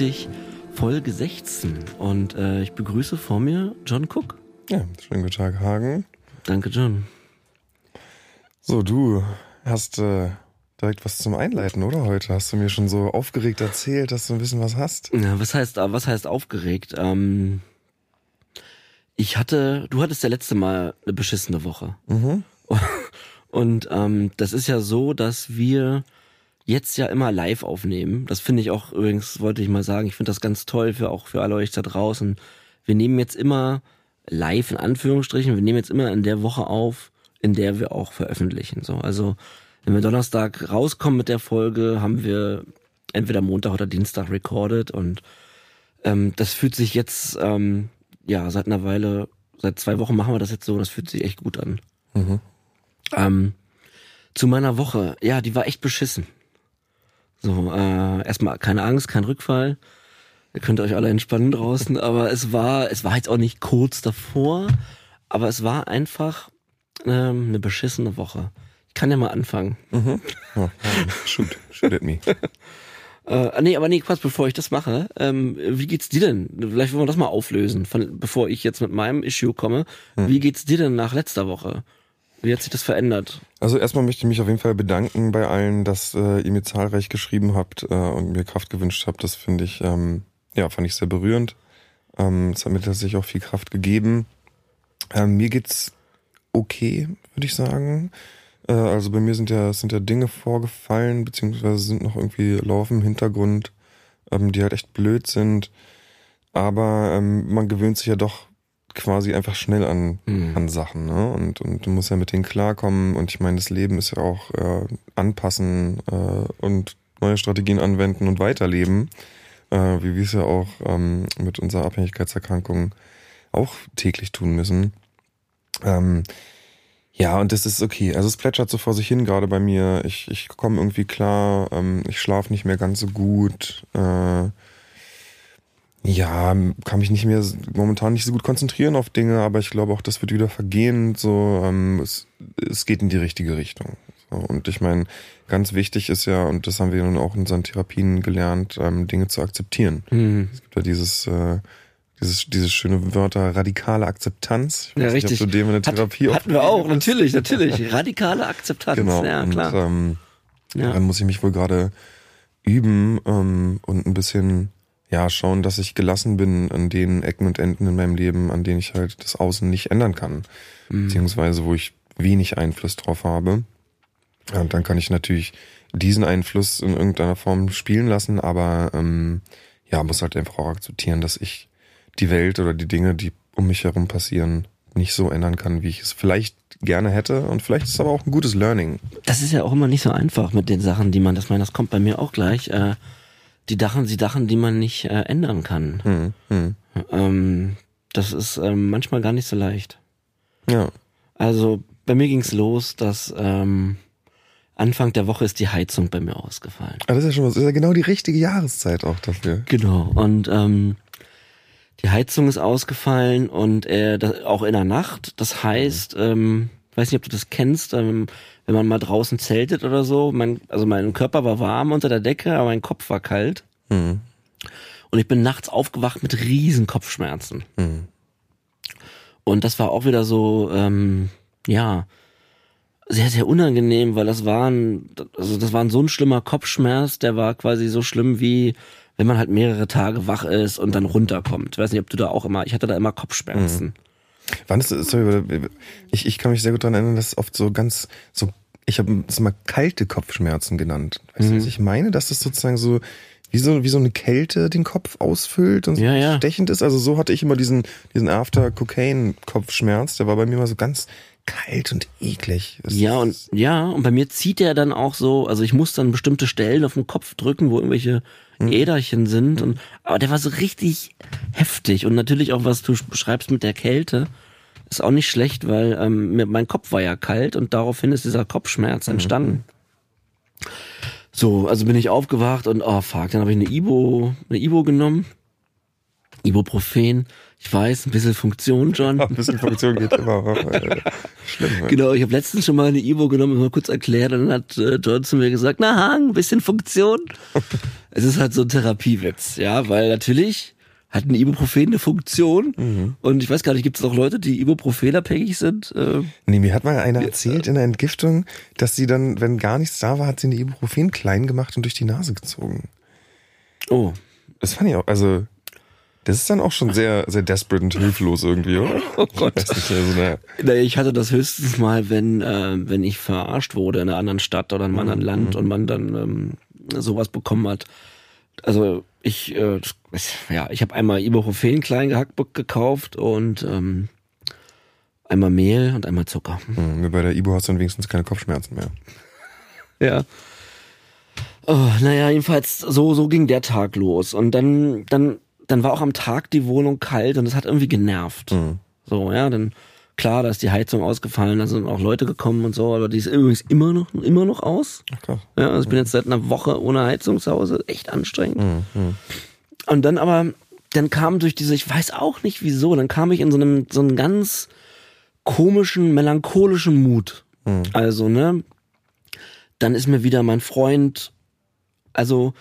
süchtig, Folge 16. Und äh, ich begrüße vor mir John Cook. Ja, schönen guten Tag, Hagen. Danke, John. So, du hast äh, direkt was zum Einleiten, oder heute? Hast du mir schon so aufgeregt erzählt, dass du ein bisschen was hast? Ja, was heißt, was heißt aufgeregt? Ähm, ich hatte, du hattest ja letzte Mal eine beschissene Woche. Mhm. Und ähm, das ist ja so, dass wir jetzt ja immer live aufnehmen. Das finde ich auch übrigens, wollte ich mal sagen, ich finde das ganz toll für auch für alle euch da draußen. Wir nehmen jetzt immer live in Anführungsstrichen, wir nehmen jetzt immer in der Woche auf, in der wir auch veröffentlichen. So, also wenn wir Donnerstag rauskommen mit der Folge, haben wir entweder Montag oder Dienstag recorded und ähm, das fühlt sich jetzt ähm, ja seit einer Weile, seit zwei Wochen machen wir das jetzt so, das fühlt sich echt gut an. Mhm. Ähm, zu meiner Woche, ja, die war echt beschissen. So, äh, erstmal keine Angst, kein Rückfall. Ihr könnt euch alle entspannen draußen, aber es war, es war jetzt auch nicht kurz davor, aber es war einfach ähm, eine beschissene Woche. Ich kann ja mal anfangen. Mhm. Ja, shoot, shoot at me. Äh, nee, aber nee, Quatsch, bevor ich das mache, ähm, wie geht's dir denn? Vielleicht wollen wir das mal auflösen, von, bevor ich jetzt mit meinem Issue komme. Hm. Wie geht's dir denn nach letzter Woche? Wie hat sich das verändert? Also erstmal möchte ich mich auf jeden Fall bedanken bei allen, dass äh, ihr mir zahlreich geschrieben habt äh, und mir Kraft gewünscht habt. Das finde ich, ähm, ja, fand ich sehr berührend. Ähm, es hat mir tatsächlich auch viel Kraft gegeben. Ähm, mir geht's okay, würde ich sagen. Äh, also bei mir sind ja, sind ja Dinge vorgefallen, beziehungsweise sind noch irgendwie laufen im Hintergrund, ähm, die halt echt blöd sind. Aber ähm, man gewöhnt sich ja doch quasi einfach schnell an, Mhm. an Sachen, ne? Und, und du musst ja mit denen klarkommen. Und ich meine, das Leben ist ja auch äh, anpassen äh, und neue Strategien anwenden und weiterleben, äh, wie wir es ja auch ähm, mit unserer Abhängigkeitserkrankung auch täglich tun müssen. Ähm, ja, und das ist okay. Also es plätschert so vor sich hin gerade bei mir. Ich, ich komme irgendwie klar. Ähm, ich schlafe nicht mehr ganz so gut. Äh, ja, kann mich nicht mehr momentan nicht so gut konzentrieren auf Dinge, aber ich glaube auch, das wird wieder vergehen. So, ähm, es, es geht in die richtige Richtung. So, und ich meine, ganz wichtig ist ja, und das haben wir nun auch in unseren Therapien gelernt, ähm, Dinge zu akzeptieren. Mhm. Es gibt ja dieses, äh, dieses, dieses schöne Wörter radikale Akzeptanz. Ich Ja, weiß nicht, richtig. ob du dem in der Hat, Therapie auch hatten wir auch, natürlich, natürlich. Radikale Akzeptanz. Genau. Ja, und, klar. ähm, Ja. Daran muss ich mich wohl gerade üben ähm, und ein bisschen ja schauen, dass ich gelassen bin an den Ecken und Enden in meinem Leben, an denen ich halt das Außen nicht ändern kann, Mhm. beziehungsweise wo ich wenig Einfluss drauf habe. Ja, und dann kann ich natürlich diesen Einfluss in irgendeiner Form spielen lassen, aber ähm, ja, muss halt einfach auch akzeptieren, dass ich die Welt oder die Dinge, die um mich herum passieren, nicht so ändern kann, wie ich es vielleicht gerne hätte. Und vielleicht ist es aber auch ein gutes Learning. Das ist ja auch immer nicht so einfach mit den Sachen, die man, das meine, das kommt bei mir auch gleich. Äh, die Sachen, die Sachen, die man nicht äh, ändern kann. Hm, hm. Ähm, das ist ähm, manchmal gar nicht so leicht. Ja. Also bei mir ging's los, dass ähm, Anfang der Woche ist die Heizung bei mir ausgefallen. Aber das ist ja schon was, ist ja genau die richtige Jahreszeit auch dafür. Genau. Und ähm, die Heizung ist ausgefallen und äh, das, auch in der Nacht. Das heißt, ähm, weiß nicht, ob du das kennst, ähm, wenn man mal draußen zeltet oder so. Mein, also mein Körper war warm unter der Decke, aber mein Kopf war kalt. Hm. Und ich bin nachts aufgewacht mit riesen Kopfschmerzen. Hm. Und das war auch wieder so, ähm, ja, sehr, sehr unangenehm, weil das waren, also das war so ein schlimmer Kopfschmerz, der war quasi so schlimm wie, wenn man halt mehrere Tage wach ist und dann runterkommt. Ich weiß nicht, ob du da auch immer, ich hatte da immer Kopfschmerzen. Wann ist sorry, ich, ich kann mich sehr gut daran erinnern, dass es oft so ganz, so, ich habe es mal kalte Kopfschmerzen genannt. Weißt du, was ich meine? Dass das sozusagen so, wie so, wie so eine Kälte den Kopf ausfüllt und so Ja, ja. stechend ist. Also so hatte ich immer diesen, diesen After-Cocaine-Kopfschmerz. Der war bei mir immer so ganz kalt und eklig. Es Ja, und ja, und bei mir zieht der dann auch so, also ich muss dann bestimmte Stellen auf den Kopf drücken, wo irgendwelche Äderchen sind. Und, aber der war so richtig heftig. Und natürlich auch, was du beschreibst mit der Kälte, ist auch nicht schlecht, weil ähm, mein Kopf war ja kalt und daraufhin ist dieser Kopfschmerz entstanden. So, also bin ich aufgewacht und oh fuck, dann habe ich eine Ibo, eine Ibo genommen. Ibuprofen. Ich weiß, ein bisschen Funktion, John. Ein bisschen Funktion geht immer. Äh, schlimm. Genau, ich habe letztens schon mal eine Ivo genommen mal kurz erklärt und dann hat äh, John zu mir gesagt, na, ein bisschen Funktion. es ist halt so ein Therapiewitz, ja, weil natürlich hat ein Ibuprofen eine Funktion mhm. und ich weiß gar nicht, gibt es auch Leute, die Ibuprofen abhängig sind? Äh, nee, mir hat mal einer erzählt in der Entgiftung, dass sie dann, wenn gar nichts da war, hat sie eine Ibuprofen klein gemacht und durch die Nase gezogen. Oh. Das fand ich auch, also das ist dann auch schon sehr, sehr desperate und hilflos irgendwie, oder? Oh Gott. Ich, nicht, also, naja. naja, ich hatte das höchstens mal, wenn, äh, wenn ich verarscht wurde in einer anderen Stadt oder in einem anderen Land mhm. und man dann ähm, sowas bekommen hat. Also ich, äh, ja, ich habe einmal Ibuprofen klein gehackt gekauft und ähm, einmal Mehl und einmal Zucker. Mhm, bei der Ibu hast du dann wenigstens keine Kopfschmerzen mehr. Ja. Oh, naja, jedenfalls so, so ging der Tag los. Und dann, dann dann war auch am Tag die Wohnung kalt und das hat irgendwie genervt. Mhm. So, ja, dann klar, da ist die Heizung ausgefallen, da sind auch Leute gekommen und so, aber die ist übrigens immer noch, immer noch aus. Ach, ja, also ich bin jetzt seit einer Woche ohne Heizung zu Hause, echt anstrengend. Mhm. mhm. Und dann aber, dann kam durch diese, ich weiß auch nicht wieso, dann kam ich in so einem, so einen ganz komischen, melancholischen Mut. Mhm. Also, ne, dann ist mir wieder mein Freund, also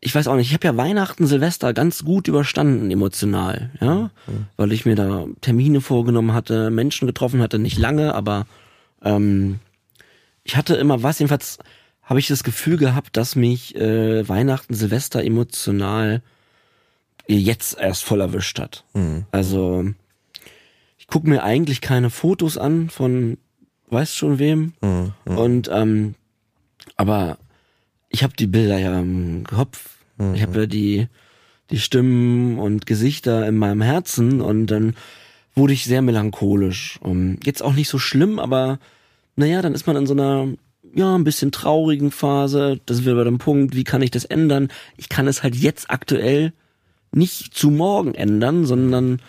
ich weiß auch nicht, ich habe ja Weihnachten, Silvester ganz gut überstanden emotional, ja, mhm. weil ich mir da Termine vorgenommen hatte, Menschen getroffen hatte, nicht lange, aber ähm, ich hatte immer was, jedenfalls habe ich das Gefühl gehabt, dass mich äh, Weihnachten, Silvester emotional jetzt erst voll erwischt hat. Mhm. Also ich gucke mir eigentlich keine Fotos an von weißt schon wem mhm. und ähm, aber ich habe die Bilder ja im Kopf. Mhm. Ich habe ja die, die Stimmen und Gesichter in meinem Herzen und dann wurde ich sehr melancholisch. Um, jetzt auch nicht so schlimm, aber naja, dann ist man in so einer ja, ein bisschen traurigen Phase. Das wäre bei dem Punkt, wie kann ich das ändern? Ich kann es halt jetzt aktuell nicht zu morgen ändern, sondern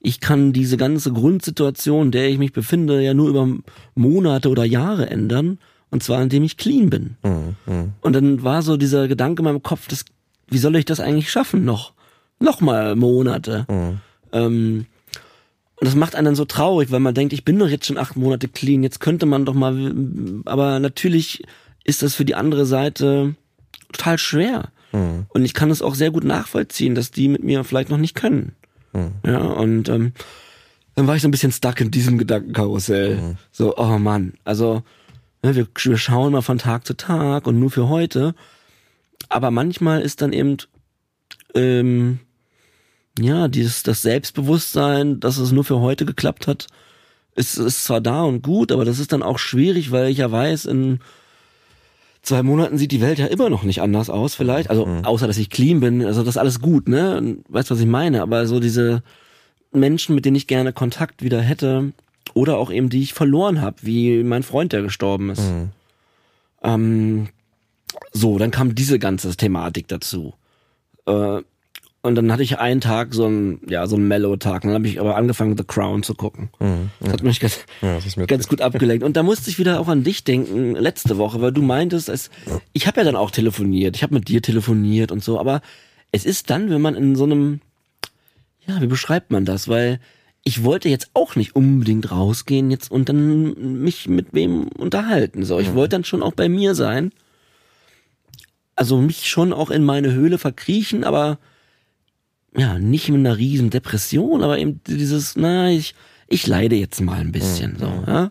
ich kann diese ganze Grundsituation, in der ich mich befinde, ja nur über Monate oder Jahre ändern. Und zwar, indem ich clean bin. Mhm, mh. Und dann war so dieser Gedanke in meinem Kopf, das, wie soll ich das eigentlich schaffen noch? Noch mal Monate. Mhm. Ähm, und das macht einen dann so traurig, weil man denkt, ich bin doch jetzt schon acht Monate clean, jetzt könnte man doch mal, aber natürlich ist das für die andere Seite total schwer. Mhm. Und ich kann es auch sehr gut nachvollziehen, dass die mit mir vielleicht noch nicht können. Mhm. Ja, und ähm, dann war ich so ein bisschen stuck in diesem Gedankenkarussell. Mhm. So, oh Mann, also wir, wir schauen mal von Tag zu Tag und nur für heute. Aber manchmal ist dann eben ähm, ja dieses das Selbstbewusstsein, dass es nur für heute geklappt hat, ist, ist zwar da und gut, aber das ist dann auch schwierig, weil ich ja weiß, in zwei Monaten sieht die Welt ja immer noch nicht anders aus, vielleicht. Also mhm. außer dass ich clean bin, also das ist alles gut, ne? Weißt was ich meine? Aber so diese Menschen, mit denen ich gerne Kontakt wieder hätte, oder auch eben die ich verloren habe, wie mein Freund, der gestorben ist. Mhm. Ähm, so, dann kam diese ganze Thematik dazu. Äh, und dann hatte ich einen Tag so einen, ja, so einen Mellow-Tag. Dann habe ich aber angefangen, The Crown zu gucken. Mhm, das hat mich ganz, ja, ganz gut abgelenkt. Und da musste ich wieder auch an dich denken, letzte Woche, weil du meintest, es, ich habe ja dann auch telefoniert, ich habe mit dir telefoniert und so, aber es ist dann, wenn man in so einem, ja, wie beschreibt man das? Weil ich wollte jetzt auch nicht unbedingt rausgehen jetzt und dann mich mit wem unterhalten. So, ich mhm. wollte dann schon auch bei mir sein. Also mich schon auch in meine Höhle verkriechen, aber ja, nicht mit einer riesen Depression, aber eben dieses, na, ich, ich leide jetzt mal ein bisschen, mhm. so, ja.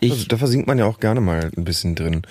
Ich, also, da versinkt man ja auch gerne mal ein bisschen drin.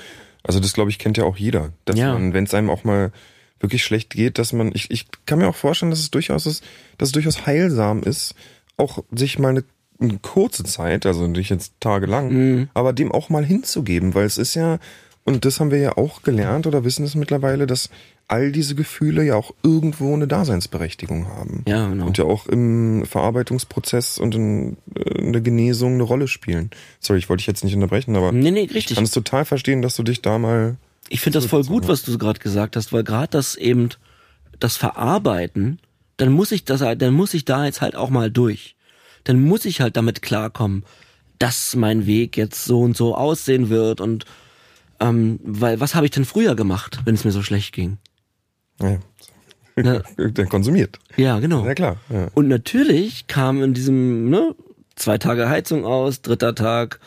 Also das, glaube ich, kennt ja auch jeder. Dass ja. man, wenn es einem auch mal wirklich schlecht geht, dass man, ich, ich kann mir auch vorstellen, dass es durchaus ist, dass es durchaus heilsam ist, auch sich mal eine, eine kurze Zeit, also nicht jetzt tagelang, mhm. aber dem auch mal hinzugeben, weil es ist ja, und das haben wir ja auch gelernt oder wissen es mittlerweile, dass all diese Gefühle ja auch irgendwo eine Daseinsberechtigung haben. Ja, genau. Und ja auch im Verarbeitungsprozess und in, äh, in der Genesung eine Rolle spielen. Sorry, ich wollte dich jetzt nicht unterbrechen, aber nee, nee, richtig. ich kann es total verstehen, dass du dich da mal. Ich finde das voll gut, was du gerade gesagt hast, weil gerade das eben das Verarbeiten dann muss ich das, dann muss ich da jetzt halt auch mal durch. Dann muss ich halt damit klarkommen, dass mein Weg jetzt so und so aussehen wird und ähm, weil was habe ich denn früher gemacht, wenn es mir so schlecht ging? Ja. Na, Der konsumiert. ja, genau. Ja klar. Ja. Und natürlich kam in diesem, ne, zwei Tage Heizung aus, dritter Tag,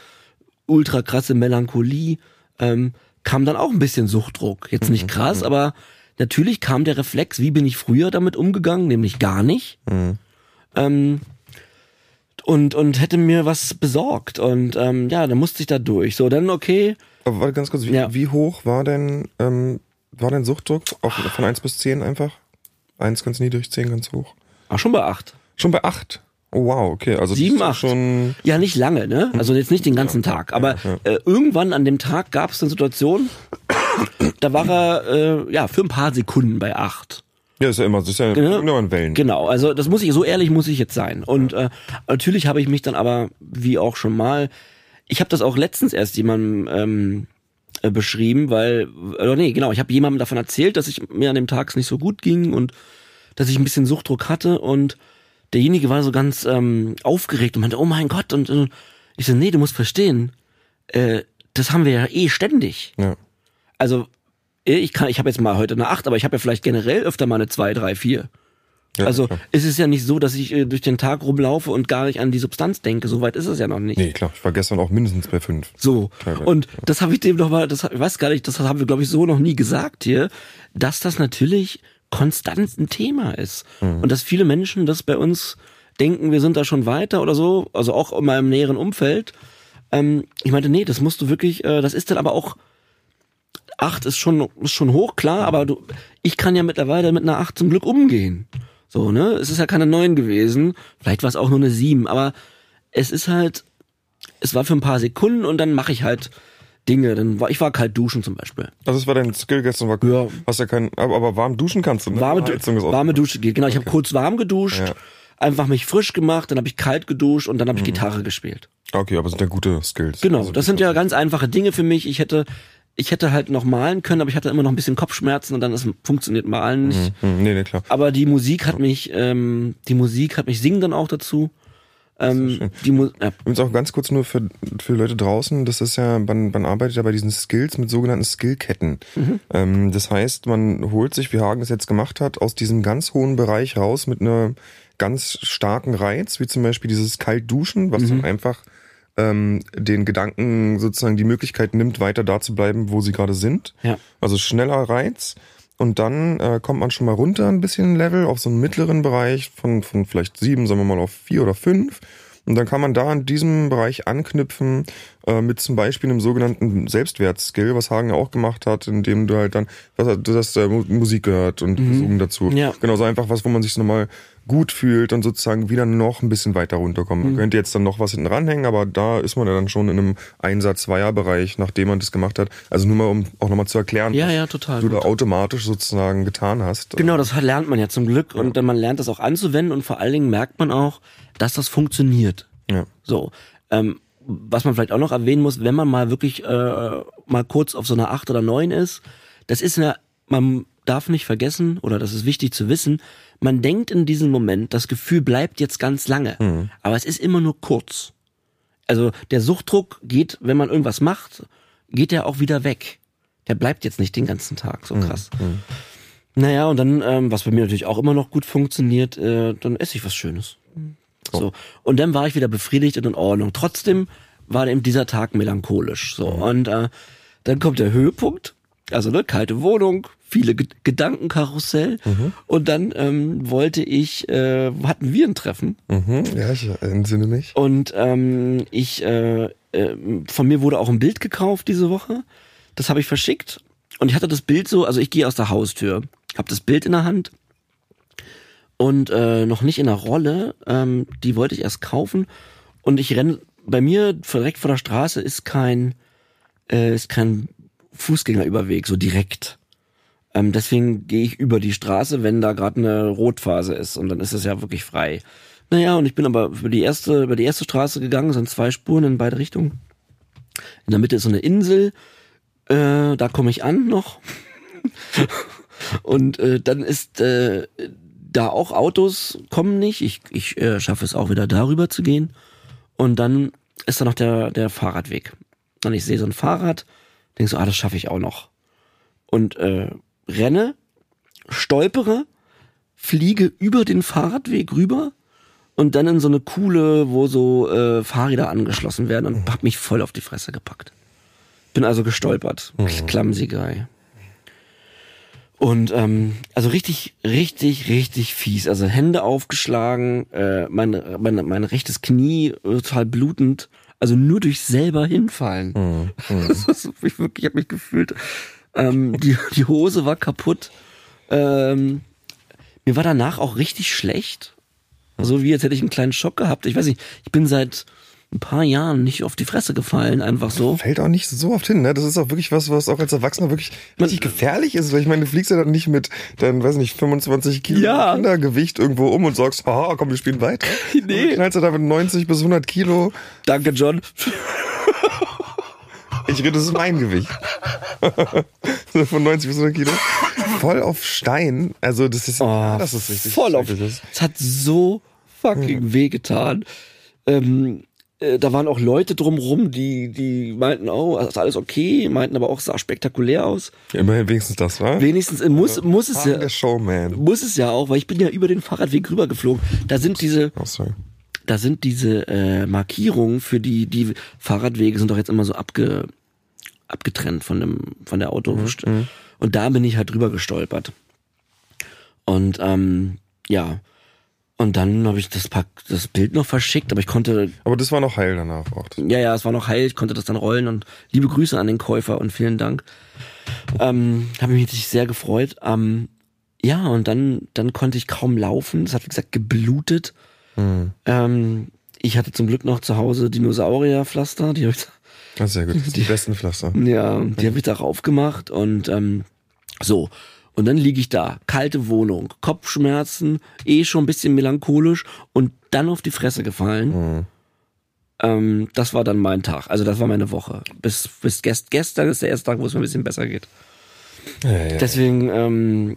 ultra krasse Melancholie, ähm, kam dann auch ein bisschen Suchtdruck. Jetzt nicht krass, aber natürlich kam der Reflex, wie bin ich früher damit umgegangen, nämlich gar nicht. Ähm, und, und hätte mir was besorgt. Und ähm, ja, dann musste ich da durch. So, dann okay. Aber warte ganz kurz, wie, Ja. wie hoch war denn, ähm, war dein Suchtdruck auf, von 1 bis 10 einfach? 1 ganz niedrig, 10 ganz hoch. Ach, schon bei acht. Schon bei 8. Oh wow, okay. Also Sieben, acht. schon. Ja, nicht lange, ne? Also jetzt nicht den ganzen Tag. Aber Äh, irgendwann an dem Tag gab es eine Situation, da war er äh, ja für ein paar Sekunden bei acht. Ja, ist ja immer, das ist ja Genau. immer in Wellen. Genau, also das muss ich, so ehrlich muss ich jetzt sein. Und äh, natürlich habe ich mich dann aber, wie auch schon mal, ich habe das auch letztens erst jemandem ähm, äh, beschrieben, weil, oder nee, genau, ich habe jemandem davon erzählt, dass ich mir an dem Tag nicht so gut ging und dass ich ein bisschen Suchtdruck hatte und derjenige war so ganz ähm, aufgeregt und meinte, oh mein Gott, und äh, ich so, nee, du musst verstehen, äh, das haben wir ja eh ständig. Ja. Also ich kann, ich habe jetzt mal heute eine 8, aber ich habe ja vielleicht generell öfter mal eine 2, 3, 4. Ja, also klar. es ist ja nicht so, dass ich äh, durch den Tag rumlaufe und gar nicht an die Substanz denke. So weit ist es ja noch nicht. Nee, klar, ich war gestern auch mindestens bei 5. So. Teilweise, Und das habe ich dem noch mal, das ich weiß gar nicht, das haben wir glaube ich so noch nie gesagt hier, dass das natürlich konstant ein Thema ist Mhm. und dass viele Menschen das bei uns denken, wir sind da schon weiter oder so, also auch in meinem näheren Umfeld. Ähm, ich meinte, nee, das musst du wirklich, äh, das ist dann aber auch acht ist schon ist schon hoch, klar, aber du, ich kann ja mittlerweile mit einer acht zum Glück umgehen. So, ne? Es ist ja keine neun gewesen, vielleicht war es auch nur eine sieben, aber es ist halt, es war für ein paar Sekunden und dann mache ich halt Dinge. Dann war ich war kalt duschen zum Beispiel. Also das war dein Skill gestern, war Ja. Hast ja kein, aber, aber warm duschen kannst du, ne? Warme, Heizung ist warme Dusche geht. Genau, ich habe kurz warm geduscht, Ja. einfach mich frisch gemacht, dann habe ich kalt geduscht und dann habe ich Gitarre gespielt. Okay, aber sind ja gute Skills. Genau, Also, das sind ja ganz einfache Dinge für mich. Ich hätte ich hätte halt noch malen können, aber ich hatte immer noch ein bisschen Kopfschmerzen und dann ist, funktioniert malen nicht. Hm, nee, nee, klar. Aber die Musik hat mich, ähm, die Musik hat mich singen dann auch dazu. Ähm, die Mu ja, Übrigens auch ganz kurz nur für, für Leute draußen, das ist ja, man, man arbeitet ja bei diesen Skills mit sogenannten Skillketten. Ähm, das heißt, man holt sich, wie Hagen es jetzt gemacht hat, aus diesem ganz hohen Bereich raus mit einer ganz starken Reiz, wie zum Beispiel dieses Kaltduschen, was dann einfach ähm, den Gedanken sozusagen die Möglichkeit nimmt, weiter da zu bleiben, wo sie gerade sind. ja. Also schneller Reiz. Und dann äh, kommt man schon mal runter ein bisschen Level auf so einen mittleren Bereich von, von vielleicht sieben, sagen wir mal auf vier oder fünf. Und dann kann man da in diesem Bereich anknüpfen äh, mit zum Beispiel einem sogenannten Selbstwertskill, was Hagen ja auch gemacht hat, indem du halt dann, was, du hast äh, Mu- Musik gehört und gesungen dazu. Ja. Genau, so einfach was, wo man sich so nochmal gut fühlt und sozusagen wieder noch ein bisschen weiter runterkommt. Man könnte jetzt dann noch was hinten ranhängen, aber da ist man ja dann schon in einem Einsatz-Zweier-Bereich, nachdem man das gemacht hat. Also nur mal, um auch nochmal zu erklären, Ja, was ja, total du da automatisch sozusagen getan hast. Genau, das lernt man ja zum Glück und dann man lernt das auch anzuwenden und vor allen Dingen merkt man auch, dass das funktioniert. Ja. So, ähm, was man vielleicht auch noch erwähnen muss, wenn man mal wirklich äh, mal kurz auf so einer 8 oder 9 ist, das ist eine, man darf nicht vergessen, oder das ist wichtig zu wissen, man denkt in diesem Moment, das Gefühl bleibt jetzt ganz lange, aber es ist immer nur kurz. Also der Suchtdruck geht, wenn man irgendwas macht, geht der auch wieder weg. Der bleibt jetzt nicht den ganzen Tag so krass. Naja, und dann, ähm, was bei mir natürlich auch immer noch gut funktioniert, äh, dann esse ich was Schönes. So. Und dann war ich wieder befriedigt und in Ordnung. Trotzdem war eben dieser Tag melancholisch. So. Und äh, dann kommt der Höhepunkt. Also ne, kalte Wohnung, viele Ge Gedankenkarussell. Und dann ähm, wollte ich, äh, hatten wir ein Treffen. Mhm. Ja, ich entsinne mich. Und ähm, ich, äh, äh, von mir wurde auch ein Bild gekauft diese Woche. Das habe ich verschickt. Und ich hatte das Bild so, also ich gehe aus der Haustür, habe das Bild in der Hand und äh, noch nicht in der Rolle. Ähm, die wollte ich erst kaufen. Und ich renn bei mir direkt vor der Straße ist kein, äh, ist kein Fußgängerüberweg, so direkt. Ähm, deswegen gehe ich über die Straße, wenn da gerade eine Rotphase ist und dann ist es ja wirklich frei. Naja, und ich bin aber über die erste, über die erste Straße gegangen, sind zwei Spuren in beide Richtungen. In der Mitte ist so eine Insel, äh, da komme ich an noch. und äh, dann ist äh, da auch Autos kommen nicht. Ich, ich äh, schaffe es auch wieder darüber zu gehen. Und dann ist da noch der, der Fahrradweg. Und ich sehe so ein Fahrrad, denke so, ah, das schaffe ich auch noch. Und äh, renne, stolpere, fliege über den Fahrradweg rüber und dann in so eine Kuhle, wo so äh, Fahrräder angeschlossen werden und hab mich voll auf die Fresse gepackt. Bin also gestolpert. Clumsy Guy. Und ähm, also richtig, richtig, richtig fies. Also Hände aufgeschlagen, äh, mein, mein, mein rechtes Knie äh, total blutend. Also nur durch selber hinfallen. Das ist, ich wirklich, ich habe mich gefühlt. Ähm, die, die Hose war kaputt. Ähm, mir war danach auch richtig schlecht. So wie als hätte ich einen kleinen Schock gehabt. Ich weiß nicht, ich bin seit ein paar Jahren nicht auf die Fresse gefallen, einfach so. Fällt auch nicht so oft hin, ne? Das ist auch wirklich was, was auch als Erwachsener wirklich richtig gefährlich ist, weil ich meine, du fliegst ja dann nicht mit deinem, weiß nicht, 25 Kilo Ja. Kindergewicht irgendwo um und sagst, haha, komm, wir spielen weiter. Nee. Du knallst du da mit 90 bis 100 Kilo. Danke, John. Ich rede, das ist mein Gewicht. von 90 bis 100 Kilo. Voll auf Stein. Also, das ist, Oh, das ist richtig. voll auf. schrecklich. Es hat so fucking wehgetan. Ähm, äh, da waren auch Leute drumrum, die, die meinten, oh, ist alles okay, meinten aber auch, es sah spektakulär aus. Immerhin wenigstens das, war. Wenigstens äh, muss, muss es ja, muss es ja auch, weil ich bin ja über den Fahrradweg rübergeflogen. Da sind diese, Oh, sorry. Da sind diese äh, Markierungen für die die Fahrradwege sind doch jetzt immer so abge, abgetrennt von dem von der Auto und da bin ich halt drüber gestolpert und ähm, ja und dann habe ich das Pack, das Bild noch verschickt, aber ich konnte Aber das war noch heil danach auch. ja ja es war noch heil, ich konnte das dann rollen und liebe Grüße an den Käufer und vielen Dank. Ähm, habe mich natürlich sehr gefreut. Ähm, ja und dann dann konnte ich kaum laufen, es hat wie gesagt geblutet. Ähm, ich hatte zum Glück noch zu Hause Dinosaurierpflaster, die habe ich, Das ist sehr gut. Das sind die besten Pflaster. ja, die habe ich darauf gemacht und ähm, so. Und dann liege ich da, kalte Wohnung, Kopfschmerzen, eh schon ein bisschen melancholisch und dann auf die Fresse gefallen. Ähm, das war dann mein Tag, also das war meine Woche. Bis, bis gest, gestern ist der erste Tag, wo es mir ein bisschen besser geht. Ja, ja. Deswegen, ähm,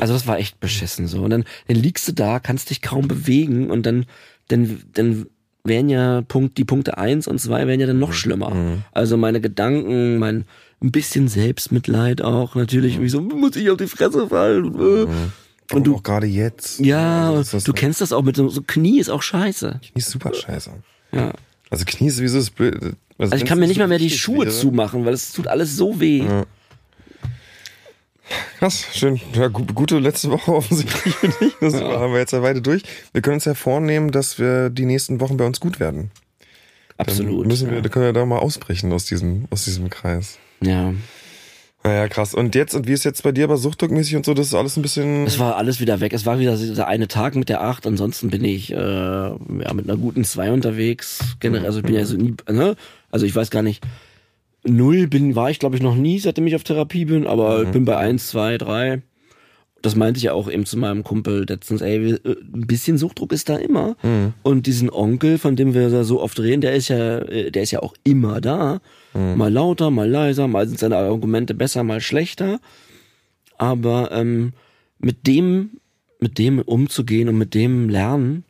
also das war echt beschissen so. Und dann, dann liegst du da, kannst dich kaum bewegen und dann, dann, dann wären ja Punkt, die Punkte eins und zwei wären ja dann noch schlimmer. Also meine Gedanken, mein ein bisschen Selbstmitleid auch natürlich, wie so, muss ich auf die Fresse fallen. äh. Und du- auch gerade jetzt. Ja, Also du kennst das auch mit so, so Knie ist auch scheiße. Knie ist super scheiße. Ja. Also Knie ist sowieso das Blöd. Also ich kann mir nicht mal mehr die Schuhe zumachen, weil es tut alles so weh. Krass, schön. Ja, gu gute letzte Woche offensichtlich für dich. Das haben wir jetzt ja weiter durch. Wir können uns ja vornehmen, dass wir die nächsten Wochen bei uns gut werden. Dann Absolut. Müssen wir, ja. da können wir da mal ausbrechen aus diesem, aus diesem Kreis. ja. Naja, krass. Und jetzt, und wie ist jetzt bei dir aber suchtdruckmäßig und so, das ist alles ein bisschen. Es war alles wieder weg. Es war wieder dieser eine Tag mit der acht. Ansonsten bin ich äh, ja, mit einer guten zwei unterwegs. Generell, also ich bin ja so nie, ne? Also ich weiß gar nicht. Null bin, war ich glaube ich noch nie, seitdem ich auf Therapie bin, aber ich bin bei eins, zwei, drei. Das meinte ich ja auch eben zu meinem Kumpel letztens, ey, äh, ein bisschen Suchtdruck ist da immer. Und diesen Onkel, von dem wir da so oft reden, der ist ja, äh, der ist ja auch immer da. Mal lauter, mal leiser, mal sind seine Argumente besser, mal schlechter aber ähm, mit dem mit dem umzugehen und mit dem lernen,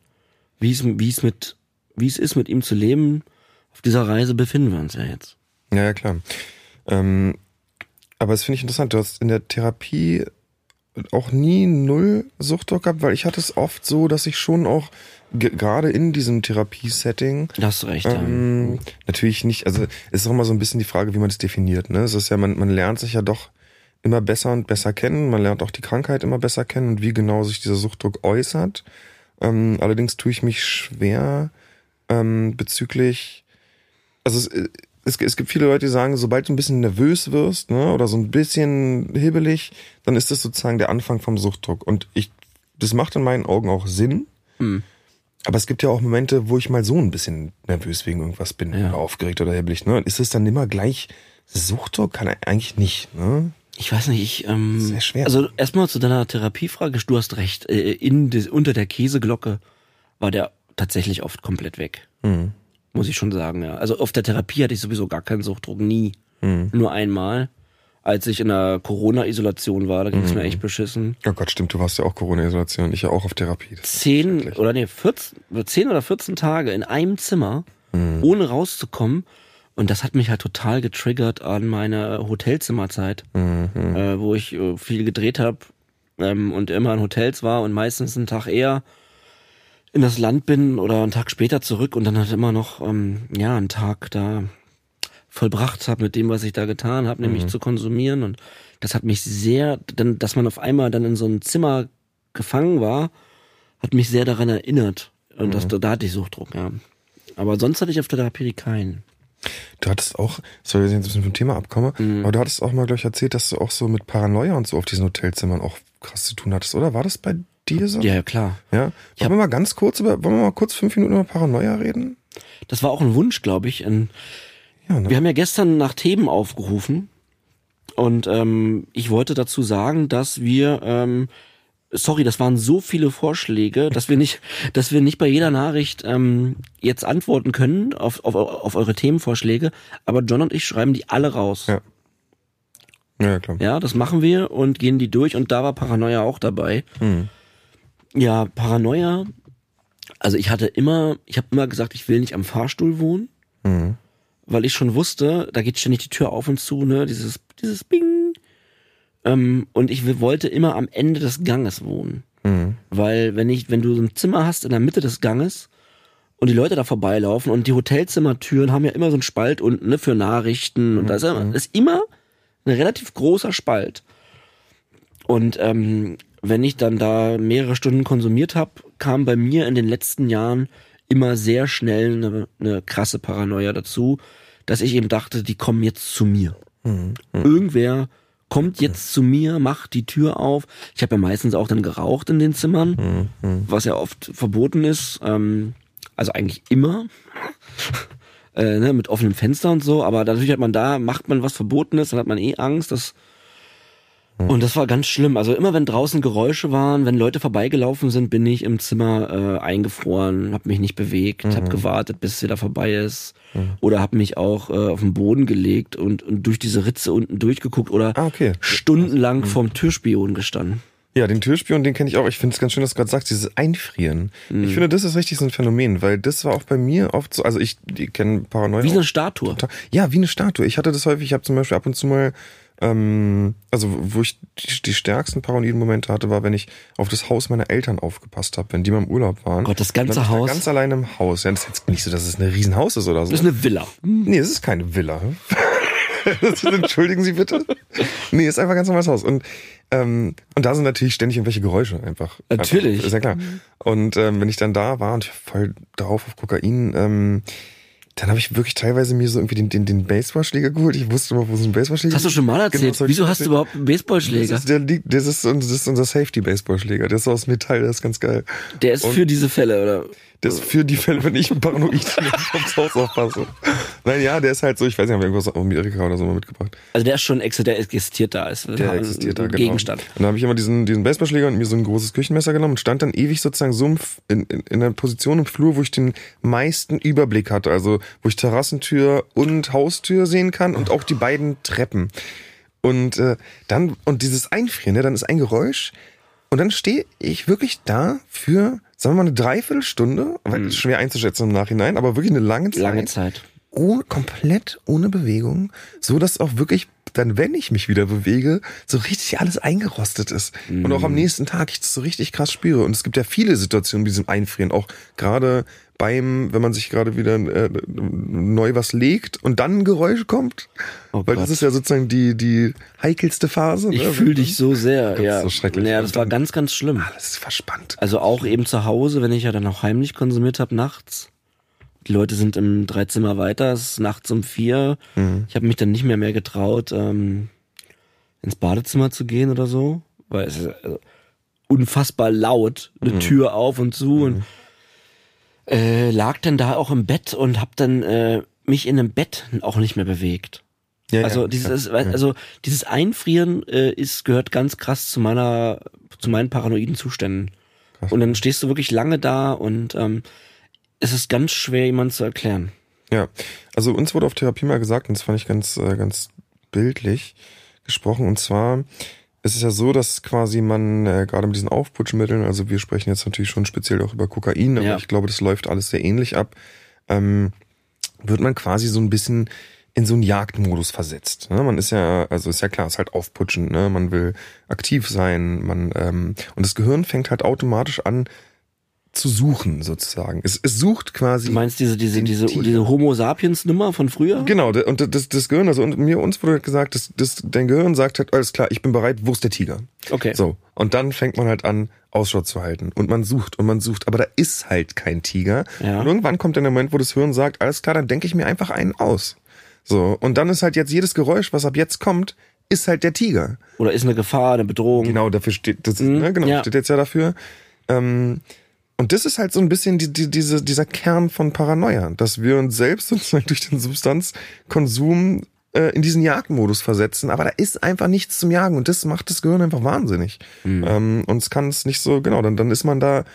wie es wie es mit wie es ist mit ihm zu leben, auf dieser Reise befinden wir uns ja jetzt. Ja, ja, klar. Ähm, aber das finde ich interessant. Du hast in der Therapie auch nie null Suchtdruck gehabt, weil ich hatte es oft so, dass ich schon auch ge- gerade in diesem Therapiesetting Da hast du recht. ja. ähm, natürlich nicht, also es ist auch immer so ein bisschen die Frage, wie man das definiert. Ne? Es ist ja, man, man lernt sich ja doch immer besser und besser kennen, man lernt auch die Krankheit immer besser kennen und wie genau sich dieser Suchtdruck äußert. Ähm, allerdings tue ich mich schwer ähm, bezüglich, also es, es, es gibt viele Leute, die sagen, sobald du ein bisschen nervös wirst, ne, oder so ein bisschen hibbelig, dann ist das sozusagen der Anfang vom Suchtdruck. Und ich, das macht in meinen Augen auch Sinn. Aber es gibt ja auch Momente, wo ich mal so ein bisschen nervös wegen irgendwas bin, Ja. oder aufgeregt oder hibbelig, ne? Ist es dann immer gleich Suchtdruck? Kann er eigentlich nicht, ne? Ich weiß nicht, ich ähm, Sehr schwer. Also erstmal zu deiner Therapiefrage, du hast recht. Äh, in des, unter der Käseglocke war der tatsächlich oft komplett weg. Mhm. Muss ich schon sagen, ja. Also auf der Therapie hatte ich sowieso gar keinen Suchtdruck, nie. Mhm. Nur einmal, als ich in der Corona-Isolation war, da ging es Mhm. mir echt beschissen. Oh Gott, stimmt, du warst ja auch Corona-Isolation, ich ja auch auf Therapie. Das- zehn oder nee, 14, 10 oder 14 Tage in einem Zimmer, ohne rauszukommen. Und das hat mich halt total getriggert an meine Hotelzimmerzeit, äh, wo ich äh, viel gedreht habe. ähm, und immer in Hotels war und meistens einen Tag eher in das Land bin oder einen Tag später zurück und dann halt immer noch ähm, ja einen Tag da vollbracht habe mit dem, was ich da getan habe, nämlich Mhm. zu konsumieren und das hat mich sehr, dann, dass man auf einmal dann in so einem Zimmer gefangen war, hat mich sehr daran erinnert und das, da, da hatte ich Suchtdruck, ja. Aber sonst hatte ich auf der Therapie keinen. Du hattest auch, sorry, dass ich jetzt ein bisschen vom Thema abkomme, Mhm. aber du hattest auch mal, glaube ich, erzählt, dass du auch so mit Paranoia und so auf diesen Hotelzimmern auch krass zu tun hattest, oder? War das bei dir so? Ja, ja, klar. Ja? Wollen wir mal ganz kurz über, wollen wir mal kurz fünf Minuten über Paranoia reden? Das war auch ein Wunsch, glaube ich. Ein, Ja, ne? Wir haben ja gestern nach Themen aufgerufen und ähm, ich wollte dazu sagen, dass wir, ähm, sorry, das waren so viele Vorschläge, dass wir nicht, dass wir nicht bei jeder Nachricht ähm, jetzt antworten können auf, auf, auf eure Themenvorschläge, aber John und ich schreiben die alle raus. Ja. Ja, klar. Ja, das machen wir und gehen die durch und da war Paranoia auch dabei. Mhm. Ja, Paranoia. Also ich hatte immer, ich habe immer gesagt, ich will nicht am Fahrstuhl wohnen, Mhm. weil ich schon wusste, da geht ständig die Tür auf und zu, ne, dieses dieses Bing. Ähm, und ich wollte immer am Ende des Ganges wohnen, Mhm. weil wenn ich, wenn du so ein Zimmer hast in der Mitte des Ganges und die Leute da vorbeilaufen und die Hotelzimmertüren haben ja immer so einen Spalt unten ne, für Nachrichten und da ist, immer- ist immer ein relativ großer Spalt. Und ähm, wenn ich dann da mehrere Stunden konsumiert habe, kam bei mir in den letzten Jahren immer sehr schnell eine, eine krasse Paranoia dazu, dass ich eben dachte, die kommen jetzt zu mir. Irgendwer kommt jetzt zu mir, macht die Tür auf. Ich habe ja meistens auch dann geraucht in den Zimmern, was ja oft verboten ist. Ähm, also eigentlich immer. äh, ne, mit offenem Fenster und so, aber natürlich hat man da, macht man was Verbotenes, dann hat man eh Angst, dass und das war ganz schlimm. Also immer wenn draußen Geräusche waren, wenn Leute vorbeigelaufen sind, bin ich im Zimmer äh, eingefroren, habe mich nicht bewegt, habe gewartet, bis es wieder vorbei ist. Oder habe mich auch äh, auf den Boden gelegt und, und durch diese Ritze unten durchgeguckt oder Ah, okay. stundenlang vorm Türspion gestanden. Ja, den Türspion, den kenne ich auch. Ich finde es ganz schön, dass du gerade sagst, dieses Einfrieren. Mhm. Ich finde, das ist richtig so ein Phänomen, weil das war auch bei mir oft so, also ich kenne Paranoia. Wie eine Statue. total- Ja, wie eine Statue. Ich hatte das häufig, ich habe zum Beispiel ab und zu mal, ähm, also wo ich die, die stärksten paranoiden Momente hatte, war, wenn ich auf das Haus meiner Eltern aufgepasst habe, wenn die mal im Urlaub waren. Gott, das ganze ich da Haus? Ganz alleine im Haus. Ja, das ist jetzt nicht so, dass es ein Riesenhaus ist oder so. Das ist eine Villa. Nee, es ist keine Villa. Entschuldigen Sie bitte. Nee, es ist einfach ein ganz normales Haus. Und, ähm, und da sind natürlich ständig irgendwelche Geräusche einfach. Natürlich. Einfach, ist ja klar. Und ähm, wenn ich dann da war und ich voll drauf auf Kokain, ähm, dann habe ich wirklich teilweise mir so irgendwie den, den, den Baseballschläger geholt. Ich wusste immer, wo so ein Baseballschläger Das hast du schon mal Genau, erzählt. ich Wieso hast du überhaupt einen Baseballschläger? Das ist, der liegt, das ist, das ist unser Safety-Baseballschläger. Der ist so aus Metall, der ist ganz geil. Der ist für diese Fälle, oder? Das ist für die Fälle, wenn ich paranoid bin und aufs Haus aufpasse. Nein, ja, der ist halt so, ich weiß nicht, haben wir irgendwas aus Amerika oder so mal mitgebracht. Also der ist schon der existiert da, ist Der ein existiert da, genau. Gegenstand. Und dann habe ich immer diesen, diesen Baseballschläger und mir so ein großes Küchenmesser genommen und stand dann ewig sozusagen so in, in, in einer Position im Flur, wo ich den meisten Überblick hatte. Also wo ich Terrassentür und Haustür sehen kann und auch die beiden Treppen. Und äh, dann, und dieses Einfrieren, ne, dann ist ein Geräusch und dann stehe ich wirklich da für, sagen wir mal, eine Dreiviertelstunde, ist schwer einzuschätzen im Nachhinein, aber wirklich eine lange Zeit Lange Zeit. ohne, komplett ohne Bewegung, so dass auch wirklich dann, wenn ich mich wieder bewege, so richtig alles eingerostet ist. Und auch am nächsten Tag ich das so richtig krass spüre. Und es gibt ja viele Situationen mit diesem Einfrieren, auch gerade beim, wenn man sich gerade wieder äh, neu was legt und dann ein Geräusch kommt. Oh Weil Gott. das ist ja sozusagen die, die heikelste Phase. Ich ne? fühle dich so sehr, ja. so schrecklich. Ja, das war ganz, ganz schlimm. Alles ist verspannt. Also auch eben zu Hause, wenn ich ja dann auch heimlich konsumiert habe nachts. Die Leute sind im drei Zimmer weiter, es ist nachts um vier. Mhm. Ich habe mich dann nicht mehr mehr getraut, ähm, ins Badezimmer zu gehen oder so, weil es ist also unfassbar laut, Mhm. eine Tür auf und zu und äh, lag dann da auch im Bett und hab dann äh, mich in einem Bett auch nicht mehr bewegt. Ja, Also ja, dieses, ja. also dieses Einfrieren äh, ist gehört ganz krass zu meiner, zu meinen paranoiden Zuständen. Krass. Und dann stehst du wirklich lange da und ähm, es ist ganz schwer, jemand zu erklären. Ja, also uns wurde auf Therapie mal gesagt, und das fand ich ganz, äh, ganz bildlich gesprochen, und zwar ist es ja so, dass quasi man äh, gerade mit diesen Aufputschmitteln, also wir sprechen jetzt natürlich schon speziell auch über Kokain, aber Ja. ich glaube, das läuft alles sehr ähnlich ab, ähm, wird man quasi so ein bisschen in so einen Jagdmodus versetzt. Ne? Man ist ja, also ist ja klar, ist halt aufputschend, ne? Man will aktiv sein, man ähm, und das Gehirn fängt halt automatisch an zu suchen sozusagen. Es, es sucht quasi. Du meinst diese diese diese diese Homo Sapiens Nummer von früher? Genau, und das, das Gehirn, also und mir uns wurde halt gesagt, das, das, dein Gehirn sagt halt, alles klar, ich bin bereit, wo ist der Tiger? Okay. So, und dann fängt man halt an, Ausschau zu halten. Und man sucht und man sucht, aber da ist halt kein Tiger. Ja. Und irgendwann kommt dann der Moment, wo das Hirn sagt, alles klar, dann denke ich mir einfach einen aus. So, und dann ist halt jetzt jedes Geräusch, was ab jetzt kommt, ist halt der Tiger. Oder ist eine Gefahr, eine Bedrohung? Genau, dafür steht, das, Mhm, ne, genau, ja. steht jetzt ja dafür. Ähm, und das ist halt so ein bisschen die, die, diese, dieser Kern von Paranoia, dass wir uns selbst sozusagen durch den Substanzkonsum äh, in diesen Jagdmodus versetzen, aber da ist einfach nichts zum Jagen und das macht das Gehirn einfach wahnsinnig. Ähm, und es kann es nicht so, genau, dann, dann ist man da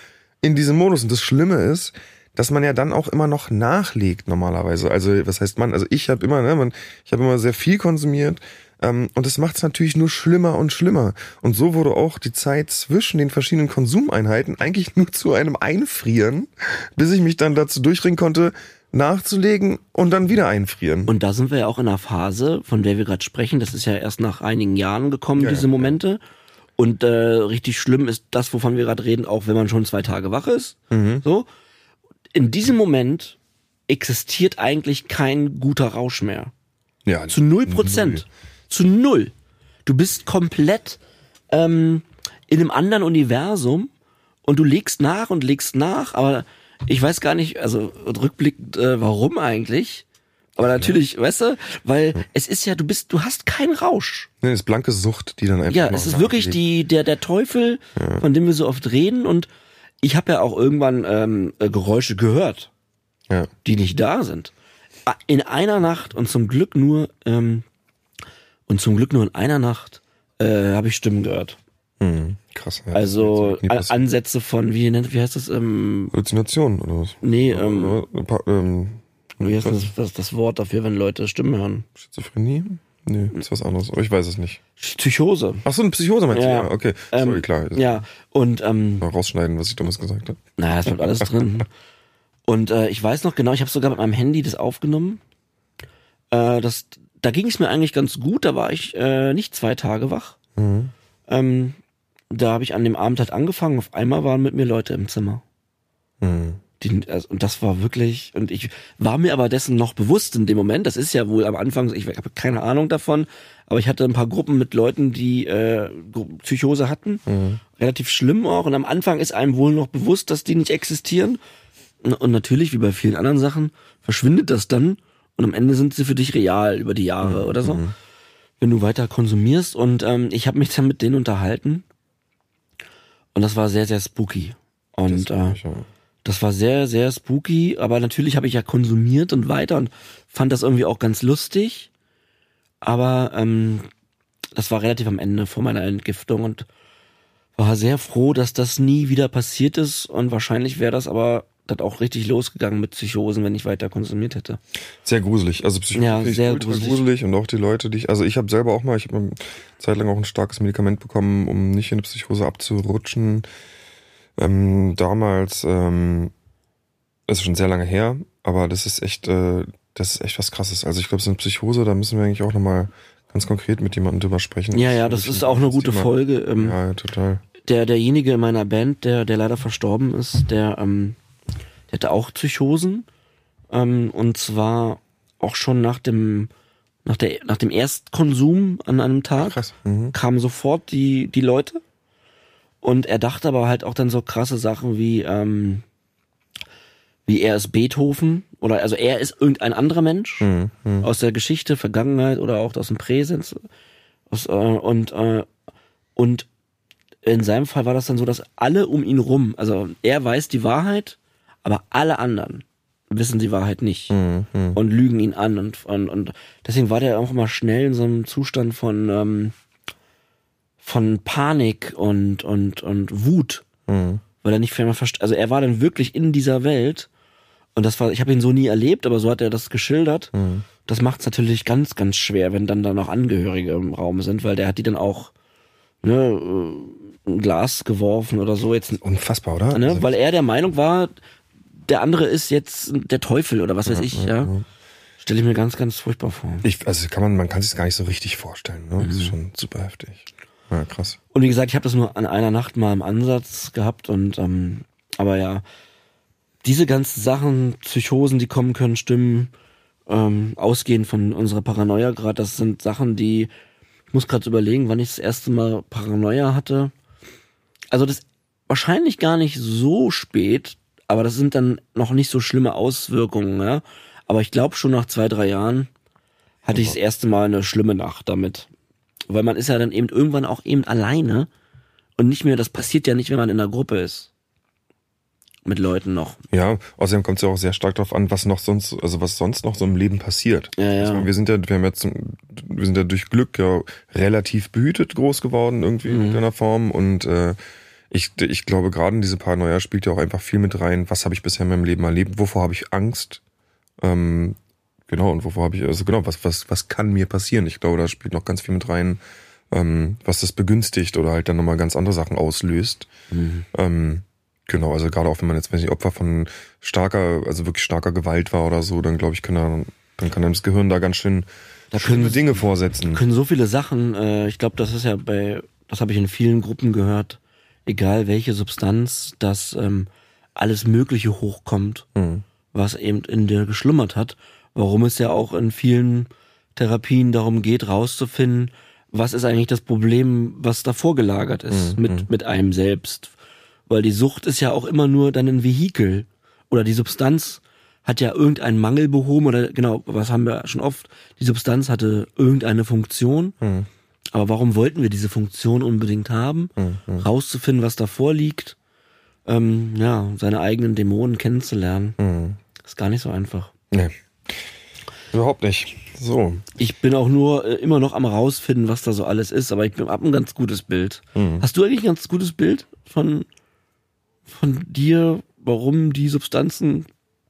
in diesem Modus. Und das Schlimme ist, dass man ja dann auch immer noch nachlegt normalerweise. Also was heißt man? Also ich habe immer, ne, man, ich habe immer sehr viel konsumiert und das macht es natürlich nur schlimmer und schlimmer. Und so wurde auch die Zeit zwischen den verschiedenen Konsumeinheiten eigentlich nur zu einem Einfrieren, bis ich mich dann dazu durchringen konnte, nachzulegen und dann wieder einfrieren. Und da sind wir ja auch in einer Phase, von der wir gerade sprechen. Das ist ja erst nach einigen Jahren gekommen, Ja, diese ja, Momente. Und äh, richtig schlimm ist das, wovon wir gerade reden, auch wenn man schon zwei Tage wach ist. Mhm. So. In diesem Moment existiert eigentlich kein guter Rausch mehr. ja, Zu null Prozent. Zu null. Du bist komplett ähm, in einem anderen Universum und du legst nach und legst nach, aber ich weiß gar nicht, also rückblickend, äh, warum eigentlich. Aber natürlich, weißt du, weil es ist ja, du bist, du hast keinen Rausch. Nee, das ist blanke Sucht, die dann einfach. Ja, es ist wirklich die, der, der Teufel, von dem wir so oft reden und ich habe ja auch irgendwann ähm, äh, Geräusche gehört Ja. die nicht da sind. In einer Nacht und zum Glück nur ähm, und zum Glück nur in einer Nacht äh, habe ich Stimmen gehört. Hm, krass. Ja, Also. Ansätze von wie nennt wie heißt das ähm, Halluzination oder was? nee ähm, Äh, ähm, wie heißt das, das das Wort dafür wenn Leute Stimmen hören Schizophrenie? Nee, ist was anderes. Aber ich weiß es nicht. Psychose Ach so, eine Psychose meinst Ja. du? Ja, okay. Sorry, Ähm, klar. ja und ähm, Mal rausschneiden, was ich damals gesagt habe. naja das bleibt alles drin und äh, ich weiß noch genau ich habe sogar mit meinem Handy das aufgenommen äh, das da ging es mir eigentlich ganz gut da war ich äh, nicht zwei Tage wach Mhm. Ähm, da habe ich an dem Abend halt angefangen. Auf einmal waren mit mir Leute im Zimmer. Mhm. Die, also, und das war wirklich, und ich war mir aber dessen noch bewusst in dem Moment. Das ist ja wohl am Anfang, ich habe keine Ahnung davon, aber ich hatte ein paar Gruppen mit Leuten, die äh, Psychose hatten. Relativ schlimm auch. Und am Anfang ist einem wohl noch bewusst, dass die nicht existieren. Und natürlich, wie bei vielen anderen Sachen, verschwindet das dann. Und am Ende sind sie für dich real über die Jahre oder so wenn du weiter konsumierst. Und ähm, ich habe mich dann mit denen unterhalten. Und das war sehr, sehr spooky. Und äh, Ich, ja. das war sehr, sehr spooky. Aber natürlich habe ich ja konsumiert und weiter und fand das irgendwie auch ganz lustig. Aber ähm, das war relativ am Ende vor meiner Entgiftung und war sehr froh, dass das nie wieder passiert ist. Und wahrscheinlich wäre das aber dann auch richtig losgegangen mit Psychosen, wenn ich weiter konsumiert hätte. Sehr gruselig. Also Psychologie Ja, sehr gruselig. gruselig. und auch die Leute, die ich, also ich habe selber auch mal, ich habe eine Zeit lang auch ein starkes Medikament bekommen, um nicht in eine Psychose abzurutschen. Ähm, damals, ähm, das ist schon sehr lange her, aber das ist echt, äh, das ist echt was krasses. Also ich glaube, so eine Psychose, da müssen wir eigentlich auch nochmal ganz konkret mit jemandem drüber sprechen. Ja, ja, das ist auch eine das gute Thema. Folge. Ähm, Ja, ja, total. der derjenige in meiner Band, der der leider verstorben ist, der ähm, der hatte auch Psychosen ähm, und zwar auch schon nach dem nach der nach dem Erstkonsum an einem Tag Krass. Mhm. kamen sofort die die Leute und er dachte aber halt auch dann so krasse Sachen wie ähm, wie er ist Beethoven oder also er ist irgendein anderer Mensch Mhm. Mhm. aus der Geschichte, Vergangenheit oder auch aus dem Präsens. Aus, äh, und, äh, und in seinem Fall war das dann so, dass alle um ihn rum, also er weiß die Wahrheit, aber alle anderen wissen die Wahrheit nicht Mhm. Mhm. und lügen ihn an und, und, und deswegen war der auch immer schnell in so einem Zustand von, ähm, von Panik und, und, und Wut Mhm. weil er nicht mehr versteht. Also er war dann wirklich in dieser Welt und das war, ich habe ihn so nie erlebt, aber so hat er das geschildert. Mhm. Das macht es natürlich ganz, ganz schwer, wenn dann da noch Angehörige im Raum sind, weil der hat die dann auch ne, äh, ein Glas geworfen oder so jetzt, Unfassbar, oder? ne, Also- weil er der Meinung war, der andere ist jetzt der Teufel oder was weiß ich, ja. Stelle ich mir ganz, ganz furchtbar vor. Ich, also kann man, man kann sich gar nicht so richtig vorstellen. Ne? Das ist schon super heftig. Ja, krass. Und wie gesagt, ich habe das nur an einer Nacht mal im Ansatz gehabt und ähm, aber ja, diese ganzen Sachen, Psychosen, die kommen können, Stimmen, ähm, ausgehend von unserer Paranoia gerade, das sind Sachen, die ich muss gerade überlegen, wann ich das erste Mal Paranoia hatte. Also das wahrscheinlich gar nicht so spät, aber das sind dann noch nicht so schlimme Auswirkungen, ja. Aber ich glaube schon nach zwei, drei Jahren hatte ich das erste Mal eine schlimme Nacht damit. Weil man ist ja dann eben irgendwann auch eben alleine und nicht mehr, das passiert ja nicht, wenn man in einer Gruppe ist. Mit Leuten noch. Ja, außerdem kommt es ja auch sehr stark darauf an, was noch sonst, also was sonst noch so im Leben passiert. Ja, ja. Also wir sind ja, wir haben jetzt, wir sind ja durch Glück ja relativ behütet groß geworden irgendwie in irgendeiner Form und äh, ich, ich glaube gerade in diese Paranoia spielt ja auch einfach viel mit rein. Was habe ich bisher in meinem Leben erlebt? Wovor habe ich Angst? Ähm, genau und wovor habe ich also genau was was was kann mir passieren? Ich glaube, da spielt noch ganz viel mit rein, ähm, was das begünstigt oder halt dann nochmal ganz andere Sachen auslöst. Ähm, Genau, also gerade auch wenn man jetzt wenn ich Opfer von starker, also wirklich starker Gewalt war oder so, dann glaube ich, kann da, dann kann einem das Gehirn da ganz schön Da können- Dinge vorsetzen. können so viele Sachen, äh, ich glaube, das ist ja bei, das habe ich in vielen Gruppen gehört, egal welche Substanz, dass ähm, alles Mögliche hochkommt, Mhm. was eben in dir geschlummert hat. Warum es ja auch in vielen Therapien darum geht, rauszufinden, was ist eigentlich das Problem, was davor gelagert ist Mhm. mit, mit einem selbst. Weil die Sucht ist ja auch immer nur dann ein Vehikel. Oder die Substanz hat ja irgendeinen Mangel behoben oder genau, was haben wir schon oft? Die Substanz hatte irgendeine Funktion. Mhm. Aber warum wollten wir diese Funktion unbedingt haben? Mhm. Rauszufinden, was davor liegt. Ähm, ja, seine eigenen Dämonen kennenzulernen. Mhm. Ist gar nicht so einfach. Nee. Überhaupt nicht. So. Ich bin auch nur äh, immer noch am rausfinden, was da so alles ist, aber ich bin- hab ein ganz gutes Bild. Mhm. Hast du eigentlich ein ganz gutes Bild von, von dir, warum die Substanzen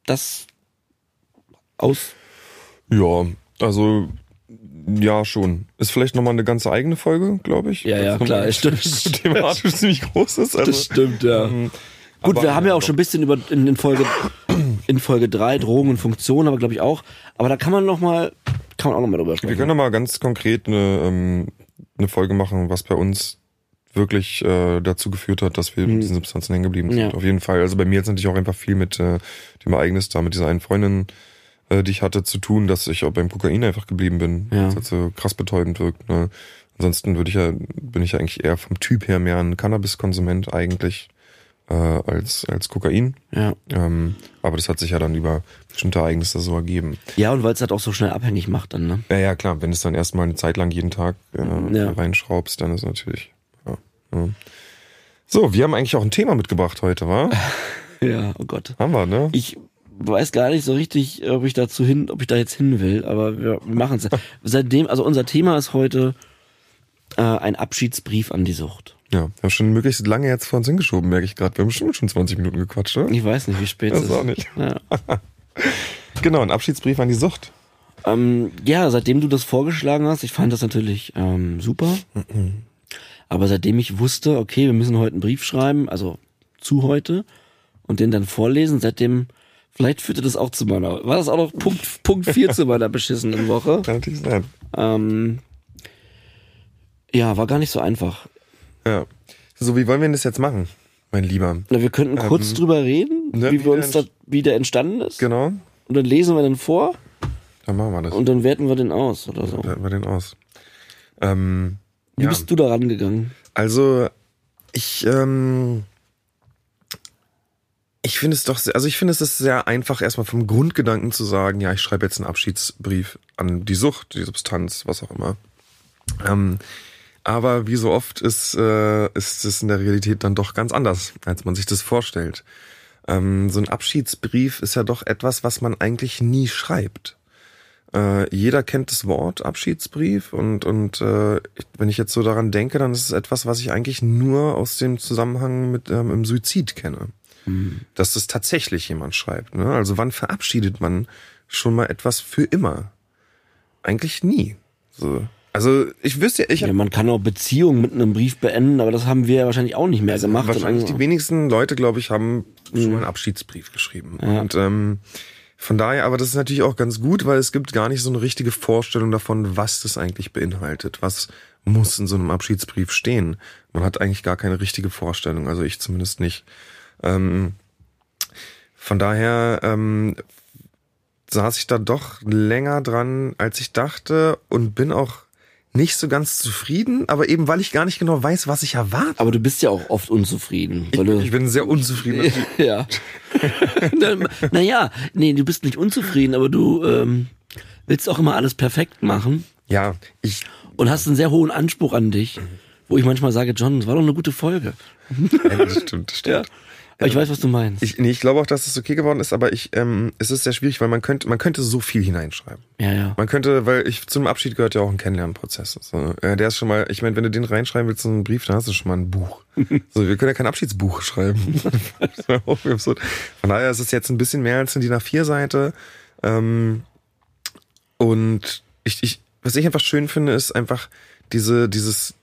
das aus. Ja, also ja schon. Ist vielleicht nochmal eine ganze eigene Folge, glaube ich. Ja, ja, Also, klar, stimmt. Thematisch ziemlich groß ist. Also, Das stimmt, ja. ähm, Gut, wir haben ja auch schon ein bisschen über in, in Folge in Folge drei Drogen und Funktionen, aber glaube ich auch. Aber da kann man noch mal, kann man auch noch mal drüber Wir sprechen. können noch mal ganz konkret eine, ähm, eine Folge machen, was bei uns wirklich äh, dazu geführt hat, dass wir mit diesen Substanzen hängen geblieben sind. Ja. Auf jeden Fall. Also bei mir jetzt natürlich auch einfach viel mit äh, dem Ereignis da, mit dieser einen Freundin, äh, die ich hatte, zu tun, dass ich auch beim Kokain einfach geblieben bin. Ja. Das hat so krass betäubend wirkt. Ne? Ansonsten würde ich ja, bin ich ja eigentlich eher vom Typ her mehr ein Cannabis-Konsument eigentlich äh, als, als Kokain. Ja. Ähm, aber das hat sich ja dann über bestimmte Ereignisse so ergeben. ja, und weil es halt auch so schnell abhängig macht dann, ne? Ja, ja, klar, wenn du es dann erstmal eine Zeit lang jeden Tag äh, Ja. reinschraubst, dann ist natürlich. Ja, ja. So, wir haben eigentlich auch ein Thema mitgebracht heute, wa? Ja, oh Gott. haben wir, ne? Ich weiß gar nicht so richtig, ob ich dazu hin, ob ich da jetzt hin will, aber wir, wir machen es. Seitdem, also unser Thema ist heute äh, ein Abschiedsbrief an die Sucht. Ja, wir haben schon möglichst lange jetzt vor uns hingeschoben, merke ich gerade. Wir haben bestimmt schon 20 Minuten gequatscht, oder? Ich weiß nicht, wie spät Das es ist ist. auch nicht. Ja. Genau, ein Abschiedsbrief an die Sucht. Ähm, ja, seitdem du das vorgeschlagen hast, ich fand das natürlich ähm, super. Aber seitdem ich wusste, okay, wir müssen heute einen Brief schreiben, also zu heute, und den dann vorlesen, seitdem, vielleicht führte das auch zu meiner, war das auch noch Punkt, Punkt 4 zu meiner beschissenen Woche. Kann natürlich sein. Ähm, ja, war gar nicht so einfach. Ja. So, wie wollen wir denn das jetzt machen, mein Lieber? Na, wir könnten kurz drüber reden, ne, wie wie wir uns da, wie der entstanden ist. Genau, Und dann lesen wir den vor dann machen wir das. und dann werten wir den aus oder so. Werten wir den aus. Ähm, Wie ja. bist du da rangegangen? Also, ich, ähm, ich finde es doch sehr, also ich finde es ist sehr einfach, erstmal vom Grundgedanken zu sagen, ja, ich schreibe jetzt einen Abschiedsbrief an die Sucht, die Substanz, was auch immer. Ähm, aber wie so oft ist, äh, ist es in der Realität dann doch ganz anders, als man sich das vorstellt. Ähm, so ein Abschiedsbrief ist ja doch etwas, was man eigentlich nie schreibt. Äh, jeder kennt das Wort Abschiedsbrief und, und äh, wenn ich jetzt so daran denke, dann ist es etwas, was ich eigentlich nur aus dem Zusammenhang mit ähm, im Suizid kenne. Dass das tatsächlich jemand schreibt. Ne? Also wann verabschiedet man schon mal etwas für immer? Eigentlich nie. So. Also ich wüsste, ich Ja, man kann auch Beziehungen mit einem Brief beenden, aber das haben wir ja wahrscheinlich auch nicht mehr gemacht. wahrscheinlich die wenigsten Leute, glaube ich, haben schon mal einen Abschiedsbrief geschrieben. Ja. Und ähm, Von daher, aber das ist natürlich auch ganz gut, weil es gibt gar nicht so eine richtige Vorstellung davon, was das eigentlich beinhaltet. Was muss in so einem Abschiedsbrief stehen? Man hat eigentlich gar keine richtige Vorstellung, also ich zumindest nicht. Ähm, von daher ähm, saß ich da doch länger dran, als ich dachte und bin auch nicht so ganz zufrieden, aber eben weil ich gar nicht genau weiß, was ich erwarte. Aber du bist ja auch oft unzufrieden. Ich, ich bin sehr unzufrieden. ja. naja, nee, du bist nicht unzufrieden, aber du ähm, willst auch immer alles perfekt machen. Ja, ich. Und hast einen sehr hohen Anspruch an dich, wo ich manchmal sage, John, das war doch eine gute Folge. Ja, das stimmt, das stimmt. Ja. Aber ich weiß, was du meinst. Ich, nee, ich glaube auch, dass es okay geworden ist, aber ich, ähm, es ist sehr schwierig, weil man könnte, man könnte so viel hineinschreiben. Ja, ja. Man könnte, weil ich zum Abschied gehört ja auch ein Kennenlernprozess. So, äh, der ist schon mal, ich meine, wenn du den reinschreiben willst in einen Brief, dann hast du schon mal ein Buch. so, wir können ja kein Abschiedsbuch schreiben. Von daher ist es jetzt ein bisschen mehr als in die nach vier Seite. Ähm, und ich, ich, was ich einfach schön finde, ist einfach diese, dieses,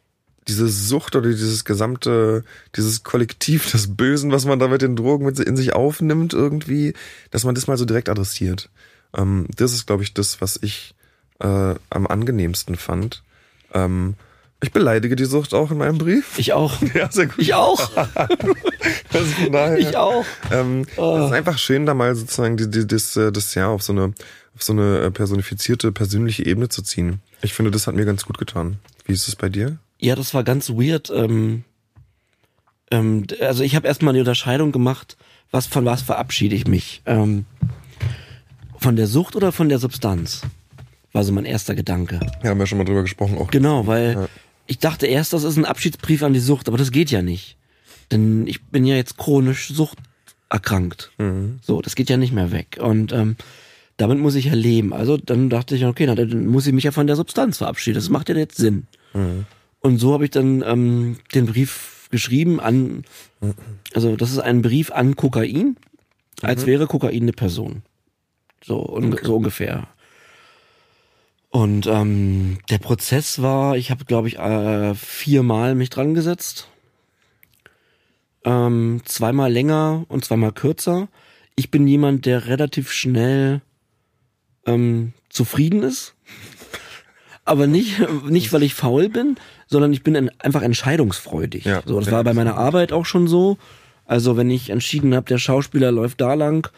diese Sucht oder dieses gesamte, dieses Kollektiv des Bösen, was man da mit den Drogen mit in sich aufnimmt irgendwie, dass man das mal so direkt adressiert. Ähm, das ist, glaube ich, das, was ich äh, am angenehmsten fand. Ähm, ich beleidige die Sucht auch in meinem Brief. Ich auch. Ja, sehr gut. Ich auch. also ich auch. Ähm, oh. Es ist einfach schön, da mal sozusagen die, die, das, äh, das Jahr auf so eine auf so eine äh, personifizierte, persönliche Ebene zu ziehen. Ich finde, das hat mir ganz gut getan. Wie ist es bei dir? Ja, das war ganz weird. Ähm, ähm, also ich habe erstmal eine Unterscheidung gemacht, was von was verabschiede ich mich. Ähm, von der Sucht oder von der Substanz? War so mein erster Gedanke. Ja, haben wir schon mal drüber gesprochen auch. Genau, weil ja. ich dachte erst, das ist ein Abschiedsbrief an die Sucht, aber das geht ja nicht. Denn ich bin ja jetzt chronisch suchterkrankt. Mhm. So, das geht ja nicht mehr weg. Und ähm, damit muss ich ja leben. Also dann dachte ich, okay, na, dann muss ich mich ja von der Substanz verabschieden. Das macht ja jetzt Sinn. Mhm. Und so habe ich dann ähm, den Brief geschrieben an, also das ist ein Brief an Kokain, als mhm. wäre Kokain eine Person. So, un okay. so ungefähr. Und ähm, der Prozess war, ich habe, glaube ich, äh, viermal mich dran gesetzt. Ähm, zweimal länger und zweimal kürzer. Ich bin jemand, der relativ schnell ähm, zufrieden ist. Aber nicht, nicht, weil ich faul bin, sondern ich bin einfach entscheidungsfreudig. Ja, so, das war bei meiner Arbeit auch schon so. Also wenn ich entschieden habe, der Schauspieler läuft da lang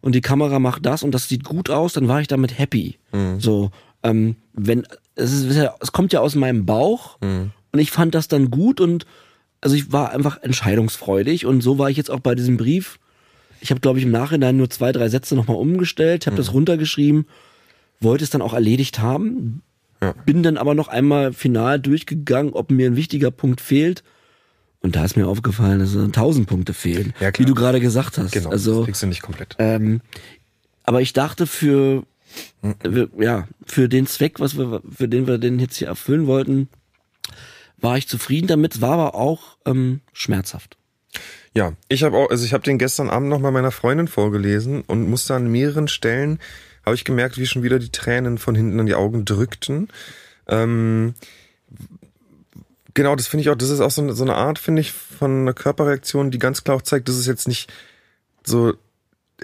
und die Kamera macht das und das sieht gut aus, dann war ich damit happy. Mhm. So, ähm, wenn es, ist, es kommt ja aus meinem Bauch mhm. und ich fand das dann gut und also ich war einfach entscheidungsfreudig und so war ich jetzt auch bei diesem Brief. Ich habe glaube ich im Nachhinein nur zwei drei Sätze nochmal umgestellt, habe mhm. das runtergeschrieben, wollte es dann auch erledigt haben, ja. Bin dann aber noch einmal final durchgegangen, ob mir ein wichtiger Punkt fehlt. Und da ist mir aufgefallen, dass tausend Punkte fehlen, ja, wie du gerade gesagt hast. Genau, also, das kriegst du nicht komplett. Ähm, aber ich dachte für, mhm. ja, für den Zweck, was wir, für den wir den jetzt hier erfüllen wollten, war ich zufrieden damit, war aber auch ähm, schmerzhaft. Ja, ich habe auch, also ich habe den gestern Abend noch mal meiner Freundin vorgelesen und musste an mehreren Stellen habe ich gemerkt, wie schon wieder die Tränen von hinten an die Augen drückten. Ähm, genau, das finde ich auch, das ist auch so eine, so eine Art, finde ich, von einer Körperreaktion, die ganz klar auch zeigt, das ist jetzt nicht so,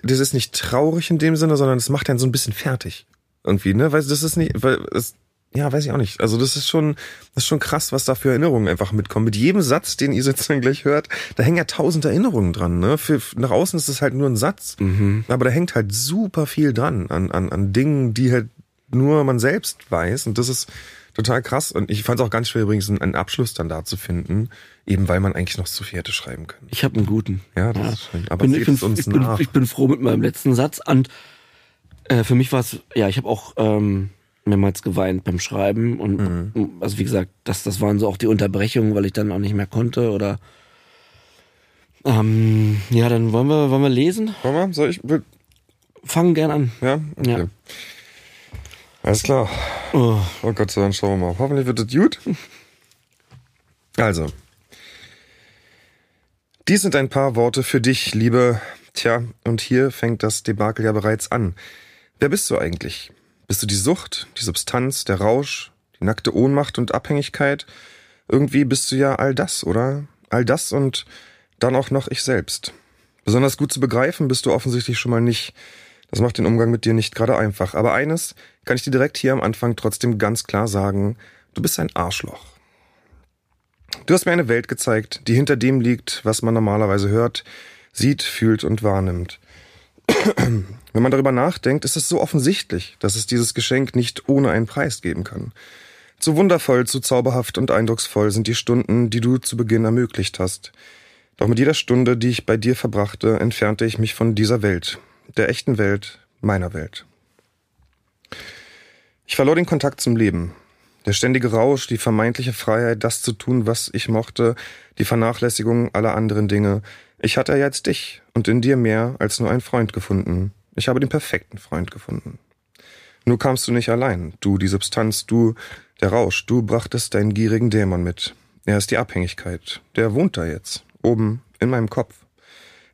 das ist nicht traurig in dem Sinne, sondern das macht einen so ein bisschen fertig. Irgendwie, ne? Weil das ist nicht, weil es, ja, weiß ich auch nicht. Also das ist schon, das ist schon krass, was da für Erinnerungen einfach mitkommen. Mit jedem Satz, den ihr jetzt dann gleich hört, da hängen ja tausend Erinnerungen dran. Ne? Für, nach außen ist es halt nur ein Satz, mhm. aber da hängt halt super viel dran an, an, an Dingen, die halt nur man selbst weiß. Und das ist total krass. Und ich fand es auch ganz schwer übrigens, einen Abschluss dann da zu finden, eben weil man eigentlich noch zu viel hätte schreiben können. Ich habe einen guten. Ja, das ja. ist schön. Aber bin, ich, bin, uns ich, bin, ich bin froh mit meinem letzten Satz. Und äh, für mich war es, ja, ich habe auch ähm, mehrmals geweint beim Schreiben und mhm. also wie gesagt, das, das waren so auch die Unterbrechungen, weil ich dann auch nicht mehr konnte oder ähm, ja, dann wollen wir, wollen wir lesen? Wollen wir? Soll ich? Will... Fangen gern an. Ja? Okay. Ja. Alles klar. Oh. oh Gott, dann schauen wir mal. Hoffentlich wird es gut. Also. Dies sind ein paar Worte für dich, liebe. Tja, und hier fängt das Debakel ja bereits an. Wer bist du eigentlich? Bist du die Sucht, die Substanz, der Rausch, die nackte Ohnmacht und Abhängigkeit? Irgendwie bist du ja all das, oder? All das und dann auch noch ich selbst. Besonders gut zu begreifen bist du offensichtlich schon mal nicht. Das macht den Umgang mit dir nicht gerade einfach. Aber eines kann ich dir direkt hier am Anfang trotzdem ganz klar sagen, du bist ein Arschloch. Du hast mir eine Welt gezeigt, die hinter dem liegt, was man normalerweise hört, sieht, fühlt und wahrnimmt. Wenn man darüber nachdenkt, ist es so offensichtlich, dass es dieses Geschenk nicht ohne einen Preis geben kann. Zu wundervoll, zu zauberhaft und eindrucksvoll sind die Stunden, die du zu Beginn ermöglicht hast. Doch mit jeder Stunde, die ich bei dir verbrachte, entfernte ich mich von dieser Welt, der echten Welt, meiner Welt. Ich verlor den Kontakt zum Leben. Der ständige Rausch, die vermeintliche Freiheit, das zu tun, was ich mochte, die Vernachlässigung aller anderen Dinge. Ich hatte jetzt dich und in dir mehr als nur einen Freund gefunden. Ich habe den perfekten Freund gefunden. Nur kamst du nicht allein, du, die Substanz, du, der Rausch, du brachtest deinen gierigen Dämon mit. Er ist die Abhängigkeit. Der wohnt da jetzt, oben in meinem Kopf.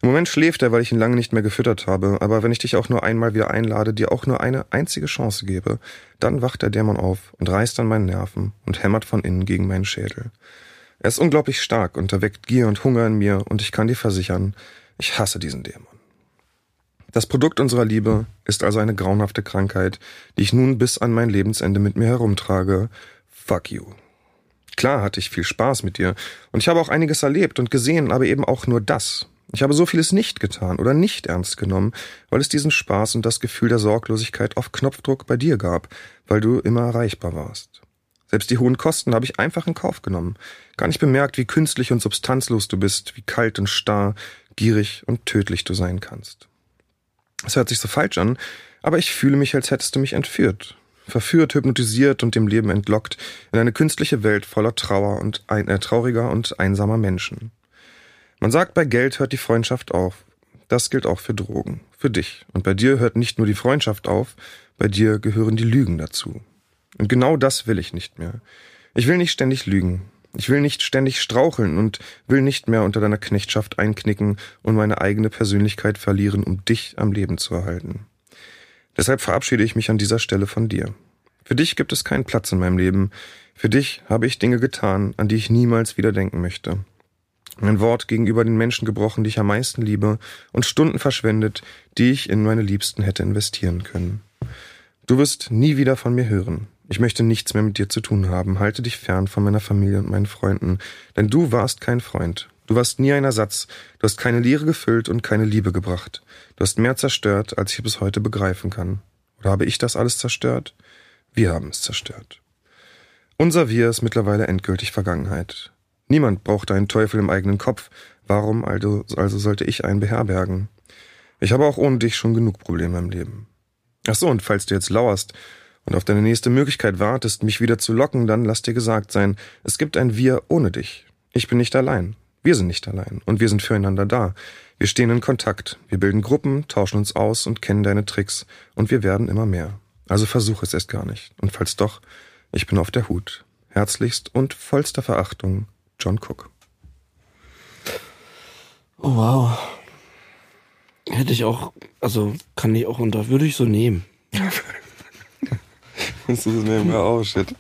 Im Moment schläft er, weil ich ihn lange nicht mehr gefüttert habe, aber wenn ich dich auch nur einmal wieder einlade, dir auch nur eine einzige Chance gebe, dann wacht der Dämon auf und reißt an meinen Nerven und hämmert von innen gegen meinen Schädel. Er ist unglaublich stark und erweckt Gier und Hunger in mir, und ich kann dir versichern, ich hasse diesen Dämon. Das Produkt unserer Liebe ist also eine grauenhafte Krankheit, die ich nun bis an mein Lebensende mit mir herumtrage. Fuck you. Klar hatte ich viel Spaß mit dir, und ich habe auch einiges erlebt und gesehen, aber eben auch nur das, ich habe so vieles nicht getan oder nicht ernst genommen, weil es diesen Spaß und das Gefühl der Sorglosigkeit auf Knopfdruck bei dir gab, weil du immer erreichbar warst. Selbst die hohen Kosten habe ich einfach in Kauf genommen, gar nicht bemerkt, wie künstlich und substanzlos du bist, wie kalt und starr, gierig und tödlich du sein kannst. Es hört sich so falsch an, aber ich fühle mich, als hättest du mich entführt, verführt, hypnotisiert und dem Leben entlockt in eine künstliche Welt voller Trauer und ein, äh, trauriger und einsamer Menschen. Man sagt, bei Geld hört die Freundschaft auf. Das gilt auch für Drogen, für dich. Und bei dir hört nicht nur die Freundschaft auf, bei dir gehören die Lügen dazu. Und genau das will ich nicht mehr. Ich will nicht ständig lügen. Ich will nicht ständig straucheln und will nicht mehr unter deiner Knechtschaft einknicken und meine eigene Persönlichkeit verlieren, um dich am Leben zu erhalten. Deshalb verabschiede ich mich an dieser Stelle von dir. Für dich gibt es keinen Platz in meinem Leben. Für dich habe ich Dinge getan, an die ich niemals wieder denken möchte mein Wort gegenüber den Menschen gebrochen, die ich am meisten liebe, und Stunden verschwendet, die ich in meine Liebsten hätte investieren können. Du wirst nie wieder von mir hören. Ich möchte nichts mehr mit dir zu tun haben. Halte dich fern von meiner Familie und meinen Freunden, denn du warst kein Freund. Du warst nie ein Ersatz. Du hast keine Leere gefüllt und keine Liebe gebracht. Du hast mehr zerstört, als ich bis heute begreifen kann. Oder habe ich das alles zerstört? Wir haben es zerstört. Unser Wir ist mittlerweile endgültig Vergangenheit. Niemand braucht einen Teufel im eigenen Kopf. Warum also, also sollte ich einen beherbergen? Ich habe auch ohne dich schon genug Probleme im Leben. Ach so, und falls du jetzt lauerst und auf deine nächste Möglichkeit wartest, mich wieder zu locken, dann lass dir gesagt sein, es gibt ein Wir ohne dich. Ich bin nicht allein. Wir sind nicht allein. Und wir sind füreinander da. Wir stehen in Kontakt. Wir bilden Gruppen, tauschen uns aus und kennen deine Tricks. Und wir werden immer mehr. Also versuch es erst gar nicht. Und falls doch, ich bin auf der Hut. Herzlichst und vollster Verachtung, John Cook. Oh, wow. Hätte ich auch, also kann ich auch unter, würde ich so nehmen. das ist wir auch, shit.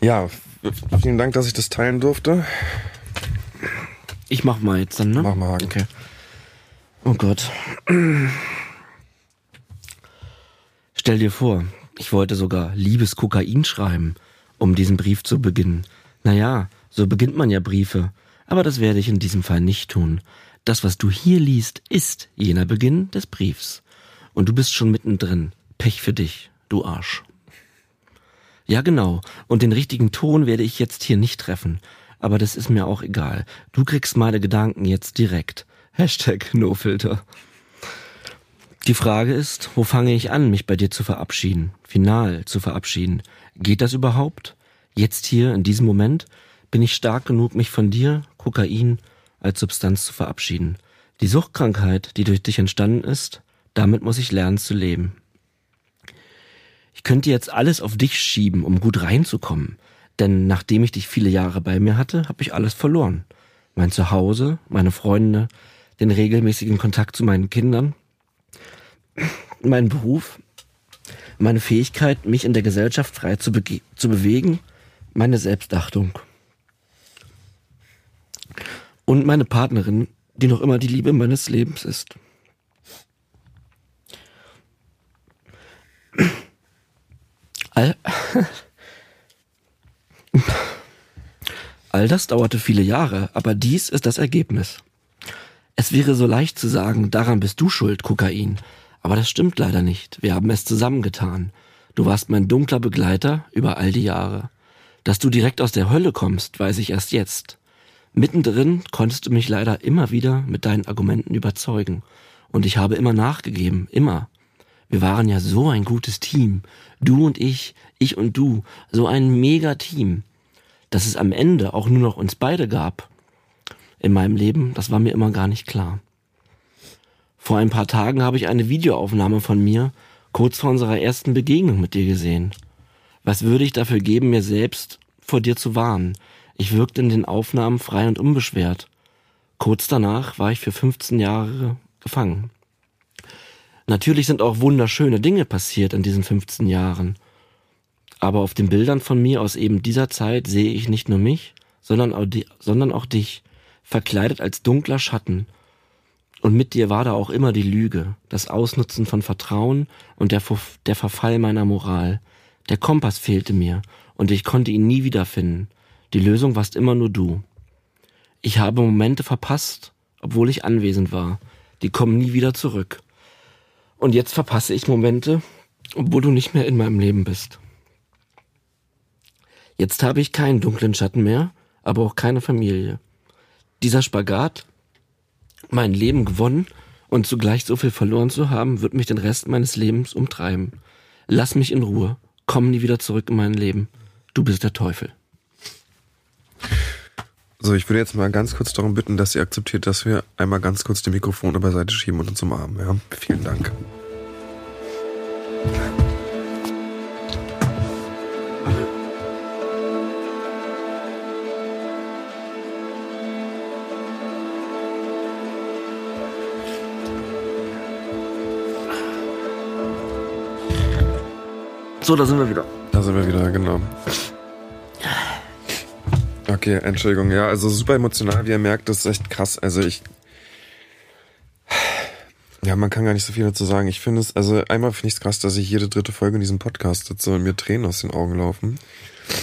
Ja, vielen Dank, dass ich das teilen durfte. Ich mach mal jetzt dann, ne? Mach mal. Okay. Oh Gott. Stell dir vor, ich wollte sogar Liebeskokain schreiben um diesen Brief zu beginnen. Naja, so beginnt man ja Briefe. Aber das werde ich in diesem Fall nicht tun. Das, was du hier liest, ist jener Beginn des Briefs. Und du bist schon mittendrin. Pech für dich, du Arsch. Ja, genau. Und den richtigen Ton werde ich jetzt hier nicht treffen. Aber das ist mir auch egal. Du kriegst meine Gedanken jetzt direkt. Hashtag NoFilter. Die Frage ist, wo fange ich an, mich bei dir zu verabschieden? Final zu verabschieden. Geht das überhaupt? Jetzt hier, in diesem Moment? Bin ich stark genug, mich von dir, Kokain, als Substanz zu verabschieden? Die Suchtkrankheit, die durch dich entstanden ist, damit muss ich lernen zu leben. Ich könnte jetzt alles auf dich schieben, um gut reinzukommen. Denn nachdem ich dich viele Jahre bei mir hatte, habe ich alles verloren. Mein Zuhause, meine Freunde, den regelmäßigen Kontakt zu meinen Kindern, meinen Beruf, meine Fähigkeit, mich in der Gesellschaft frei zu, be zu bewegen, meine Selbstachtung. Und meine Partnerin, die noch immer die Liebe meines Lebens ist. All, All das dauerte viele Jahre, aber dies ist das Ergebnis. Es wäre so leicht zu sagen, daran bist du schuld, Kokain. Aber das stimmt leider nicht. Wir haben es zusammengetan. Du warst mein dunkler Begleiter über all die Jahre. Dass du direkt aus der Hölle kommst, weiß ich erst jetzt. Mittendrin konntest du mich leider immer wieder mit deinen Argumenten überzeugen. Und ich habe immer nachgegeben, immer. Wir waren ja so ein gutes Team. Du und ich, ich und du, so ein mega Team. Dass es am Ende auch nur noch uns beide gab, in meinem Leben, das war mir immer gar nicht klar. Vor ein paar Tagen habe ich eine Videoaufnahme von mir kurz vor unserer ersten Begegnung mit dir gesehen. Was würde ich dafür geben, mir selbst vor dir zu warnen? Ich wirkte in den Aufnahmen frei und unbeschwert. Kurz danach war ich für 15 Jahre gefangen. Natürlich sind auch wunderschöne Dinge passiert in diesen 15 Jahren. Aber auf den Bildern von mir aus eben dieser Zeit sehe ich nicht nur mich, sondern auch, die, sondern auch dich, verkleidet als dunkler Schatten. Und mit dir war da auch immer die Lüge, das Ausnutzen von Vertrauen und der, der Verfall meiner Moral. Der Kompass fehlte mir und ich konnte ihn nie wiederfinden. Die Lösung warst immer nur du. Ich habe Momente verpasst, obwohl ich anwesend war. Die kommen nie wieder zurück. Und jetzt verpasse ich Momente, obwohl du nicht mehr in meinem Leben bist. Jetzt habe ich keinen dunklen Schatten mehr, aber auch keine Familie dieser Spagat, mein Leben gewonnen und zugleich so viel verloren zu haben, wird mich den Rest meines Lebens umtreiben. Lass mich in Ruhe. Komm nie wieder zurück in mein Leben. Du bist der Teufel. So, ich würde jetzt mal ganz kurz darum bitten, dass ihr akzeptiert, dass wir einmal ganz kurz die Mikrofone beiseite schieben und uns umarmen. Ja? Vielen Dank. So, da sind wir wieder. Da sind wir wieder, genau. Okay, Entschuldigung. Ja, also super emotional, wie ihr merkt, das ist echt krass. Also ich. Ja, man kann gar nicht so viel dazu sagen. Ich finde es, also einmal finde ich es krass, dass ich jede dritte Folge in diesem Podcast sitze und mir Tränen aus den Augen laufen.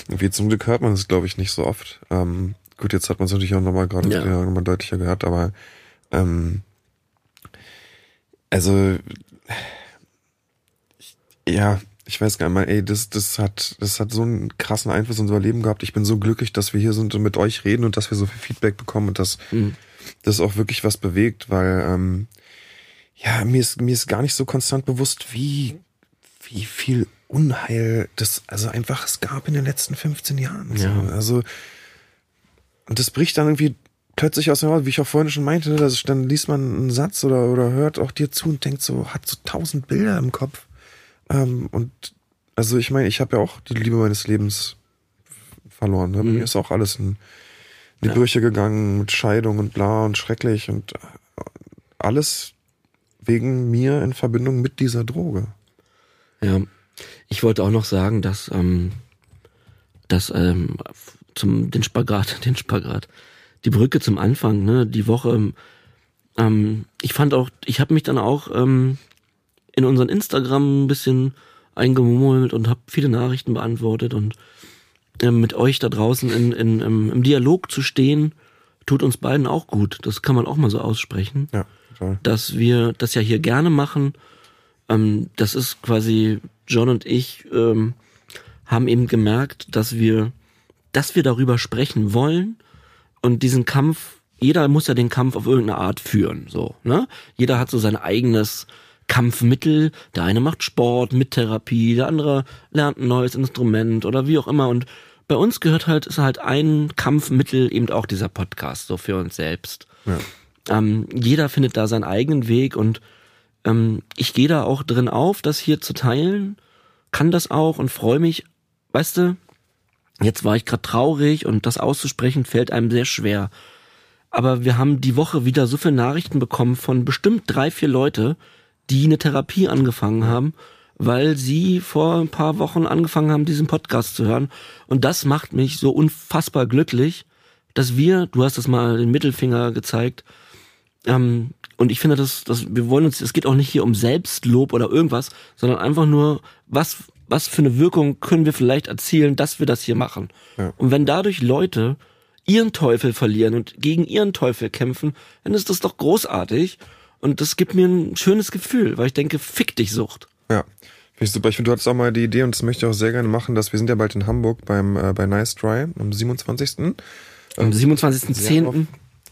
Und wie zum Glück hört man das, glaube ich, nicht so oft. Ähm, gut, jetzt hat man es natürlich auch nochmal gerade ja. nochmal deutlicher gehört, aber ähm, also ja, ich weiß gar nicht mal, ey, das, das hat, das hat so einen krassen Einfluss in unser Leben gehabt. Ich bin so glücklich, dass wir hier sind und mit euch reden und dass wir so viel Feedback bekommen und dass mhm. das auch wirklich was bewegt, weil, ähm, ja, mir ist, mir ist gar nicht so konstant bewusst, wie, wie viel Unheil das, also einfach es gab in den letzten 15 Jahren. So. Ja. Also, und das bricht dann irgendwie plötzlich aus dem Haus, wie ich auch vorhin schon meinte, dass dann liest man einen Satz oder, oder hört auch dir zu und denkt so, hat so tausend Bilder im Kopf ähm, und also ich meine, ich habe ja auch die Liebe meines Lebens verloren. Ne? Mhm. Mir ist auch alles in die ja. Brüche gegangen mit Scheidung und bla und schrecklich und äh, alles wegen mir in Verbindung mit dieser Droge. Ja, ich wollte auch noch sagen, dass ähm, dass ähm, zum den Spagat, den Spagat, die Brücke zum Anfang, ne, die Woche. Ähm, ich fand auch, ich habe mich dann auch ähm, in unseren Instagram ein bisschen eingemummelt und habe viele Nachrichten beantwortet und äh, mit euch da draußen in, in, im, im Dialog zu stehen, tut uns beiden auch gut. Das kann man auch mal so aussprechen. Ja, total. Dass wir das ja hier gerne machen. Ähm, das ist quasi John und ich ähm, haben eben gemerkt, dass wir, dass wir darüber sprechen wollen und diesen Kampf, jeder muss ja den Kampf auf irgendeine Art führen, so, ne? Jeder hat so sein eigenes Kampfmittel. Der eine macht Sport mit Therapie, der andere lernt ein neues Instrument oder wie auch immer. Und bei uns gehört halt, ist halt ein Kampfmittel eben auch dieser Podcast, so für uns selbst. Ja. Ähm, jeder findet da seinen eigenen Weg und ähm, ich gehe da auch drin auf, das hier zu teilen, kann das auch und freue mich, weißt du, jetzt war ich gerade traurig und das auszusprechen fällt einem sehr schwer. Aber wir haben die Woche wieder so viele Nachrichten bekommen von bestimmt drei, vier Leute, die eine Therapie angefangen haben, weil sie vor ein paar Wochen angefangen haben, diesen Podcast zu hören. Und das macht mich so unfassbar glücklich, dass wir, du hast das mal den Mittelfinger gezeigt, Ähm, und ich finde, dass, dass wir wollen uns, es geht auch nicht hier um Selbstlob oder irgendwas, sondern einfach nur, was, was für eine Wirkung können wir vielleicht erzielen, dass wir das hier machen. Ja. Und wenn dadurch Leute ihren Teufel verlieren und gegen ihren Teufel kämpfen, dann ist das doch großartig. Und das gibt mir ein schönes Gefühl, weil ich denke, fick dich Sucht. Ja. Finde ich super. Ich finde, du hattest auch mal die Idee und das möchte ich auch sehr gerne machen, dass wir sind ja bald in Hamburg beim äh, bei Nice Dry am 27. Am 27.10. Am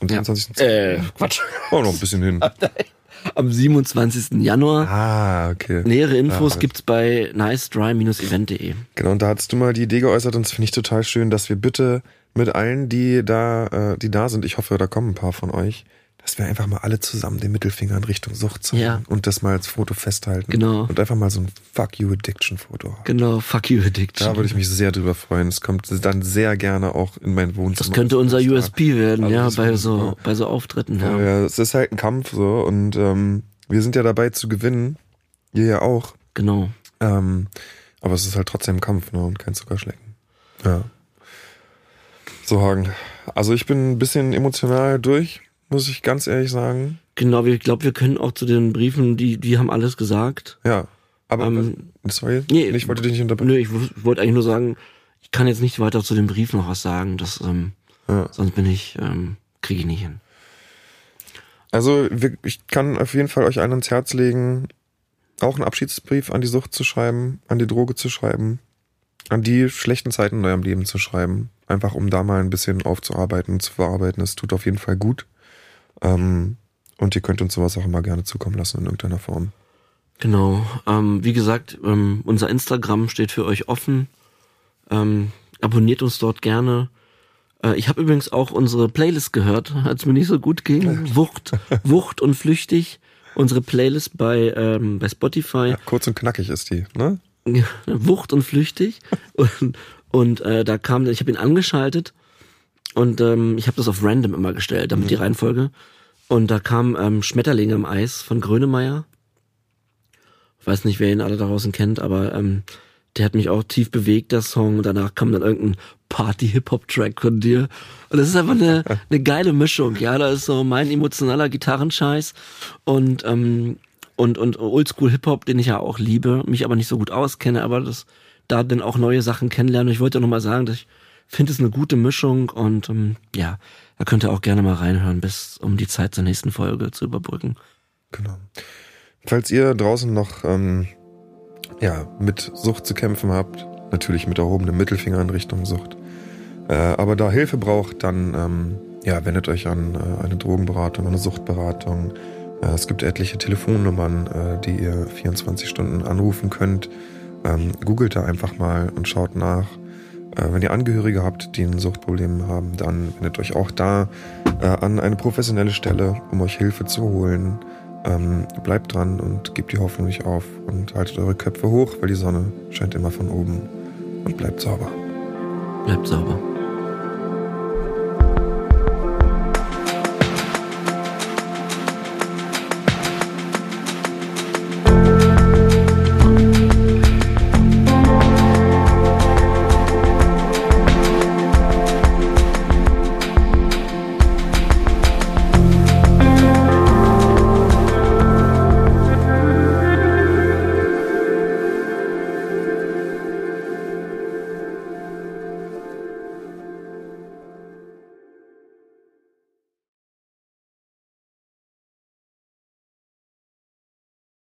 Ja. 27. Äh, Quatsch. Oh, noch ein bisschen hin. Am 27. Januar. Ah, okay. Nähere Infos Ja. gibt's bei nicedry-event.de. Genau, und da hattest du mal die Idee geäußert und das finde ich total schön, dass wir bitte mit allen, die da, äh, die da sind, ich hoffe, da kommen ein paar von euch, dass wir einfach mal alle zusammen den Mittelfinger in Richtung Sucht zeigen Ja. und das mal als Foto festhalten. Genau. Und einfach mal so ein Fuck You Addiction Foto haben. Genau, fuck you addiction. Da würde ich mich sehr drüber freuen. Es kommt dann sehr gerne auch in mein Wohnzimmer. das könnte unser USP werden, Also ja, bei so, bei so Auftritten, ja. Ja, ja, es ist halt ein Kampf so und ähm, wir sind ja dabei zu gewinnen. Ihr ja auch. Genau. Ähm, aber es ist halt trotzdem ein Kampf, ne? Und kein Zuckerschlecken. Ja. So, Hagen. Also ich bin ein bisschen emotional durch, muss ich ganz ehrlich sagen. Genau, ich glaube, wir können auch zu den Briefen, die, die haben alles gesagt. Ja. Aber Ähm, sorry, nee, ich wollte dich nicht unterbrechen. Nö, ich wollte eigentlich nur sagen, ich kann jetzt nicht weiter zu den Briefen noch was sagen, das, ähm, Ja. sonst bin ich, ähm, kriege ich nicht hin. Also ich kann auf jeden Fall euch allen ans Herz legen, auch einen Abschiedsbrief an die Sucht zu schreiben, an die Droge zu schreiben, an die schlechten Zeiten in eurem Leben zu schreiben, einfach um da mal ein bisschen aufzuarbeiten, zu verarbeiten. Es tut auf jeden Fall gut. Ähm, und ihr könnt uns sowas auch immer gerne zukommen lassen in irgendeiner Form. Genau. Ähm, wie gesagt, ähm, unser Instagram steht für euch offen. Ähm, abonniert uns dort gerne. Äh, ich habe übrigens auch unsere Playlist gehört, als mir nicht so gut ging. Wucht, Wucht und Flüchtig. Unsere Playlist bei, ähm, bei Spotify. Ja, kurz und knackig ist die, ne? Wucht und flüchtig. Und, und äh, da kam, ich habe ihn angeschaltet und ähm, ich habe das auf random immer gestellt, damit die Reihenfolge. Und da kam ähm, Schmetterlinge im Eis von Grönemeyer. Ich weiß nicht, wer ihn alle da draußen kennt, aber ähm, der hat mich auch tief bewegt, der Song. Und danach kam dann irgendein Party-Hip-Hop-Track von dir. Und das ist einfach eine, eine geile Mischung. Ja, da ist so mein emotionaler Gitarrenscheiß und ähm, und und Oldschool Hip-Hop, den ich ja auch liebe, mich aber nicht so gut auskenne, aber das da dann auch neue Sachen kennenlernen. Und ich wollte noch mal sagen, dass ich finde es eine gute Mischung und ähm, ja, da könnt ihr auch gerne mal reinhören, bis um die Zeit zur nächsten Folge zu überbrücken. Genau. Falls ihr draußen noch ähm, ja, mit Sucht zu kämpfen habt, natürlich mit erhobenem Mittelfinger in Richtung Sucht, äh, aber da Hilfe braucht, dann ähm, ja, wendet euch an äh, eine Drogenberatung, eine Suchtberatung. Äh, es gibt etliche Telefonnummern, äh, die ihr 24 Stunden anrufen könnt. Ähm, googelt da einfach mal und schaut nach. Äh, wenn ihr Angehörige habt, die ein Suchtproblem haben, dann wendet euch auch da äh, an eine professionelle Stelle, um euch Hilfe zu holen. Ähm, bleibt dran und gebt die Hoffnung nicht auf und haltet eure Köpfe hoch, weil die Sonne scheint immer von oben. Und bleibt sauber. Bleibt sauber.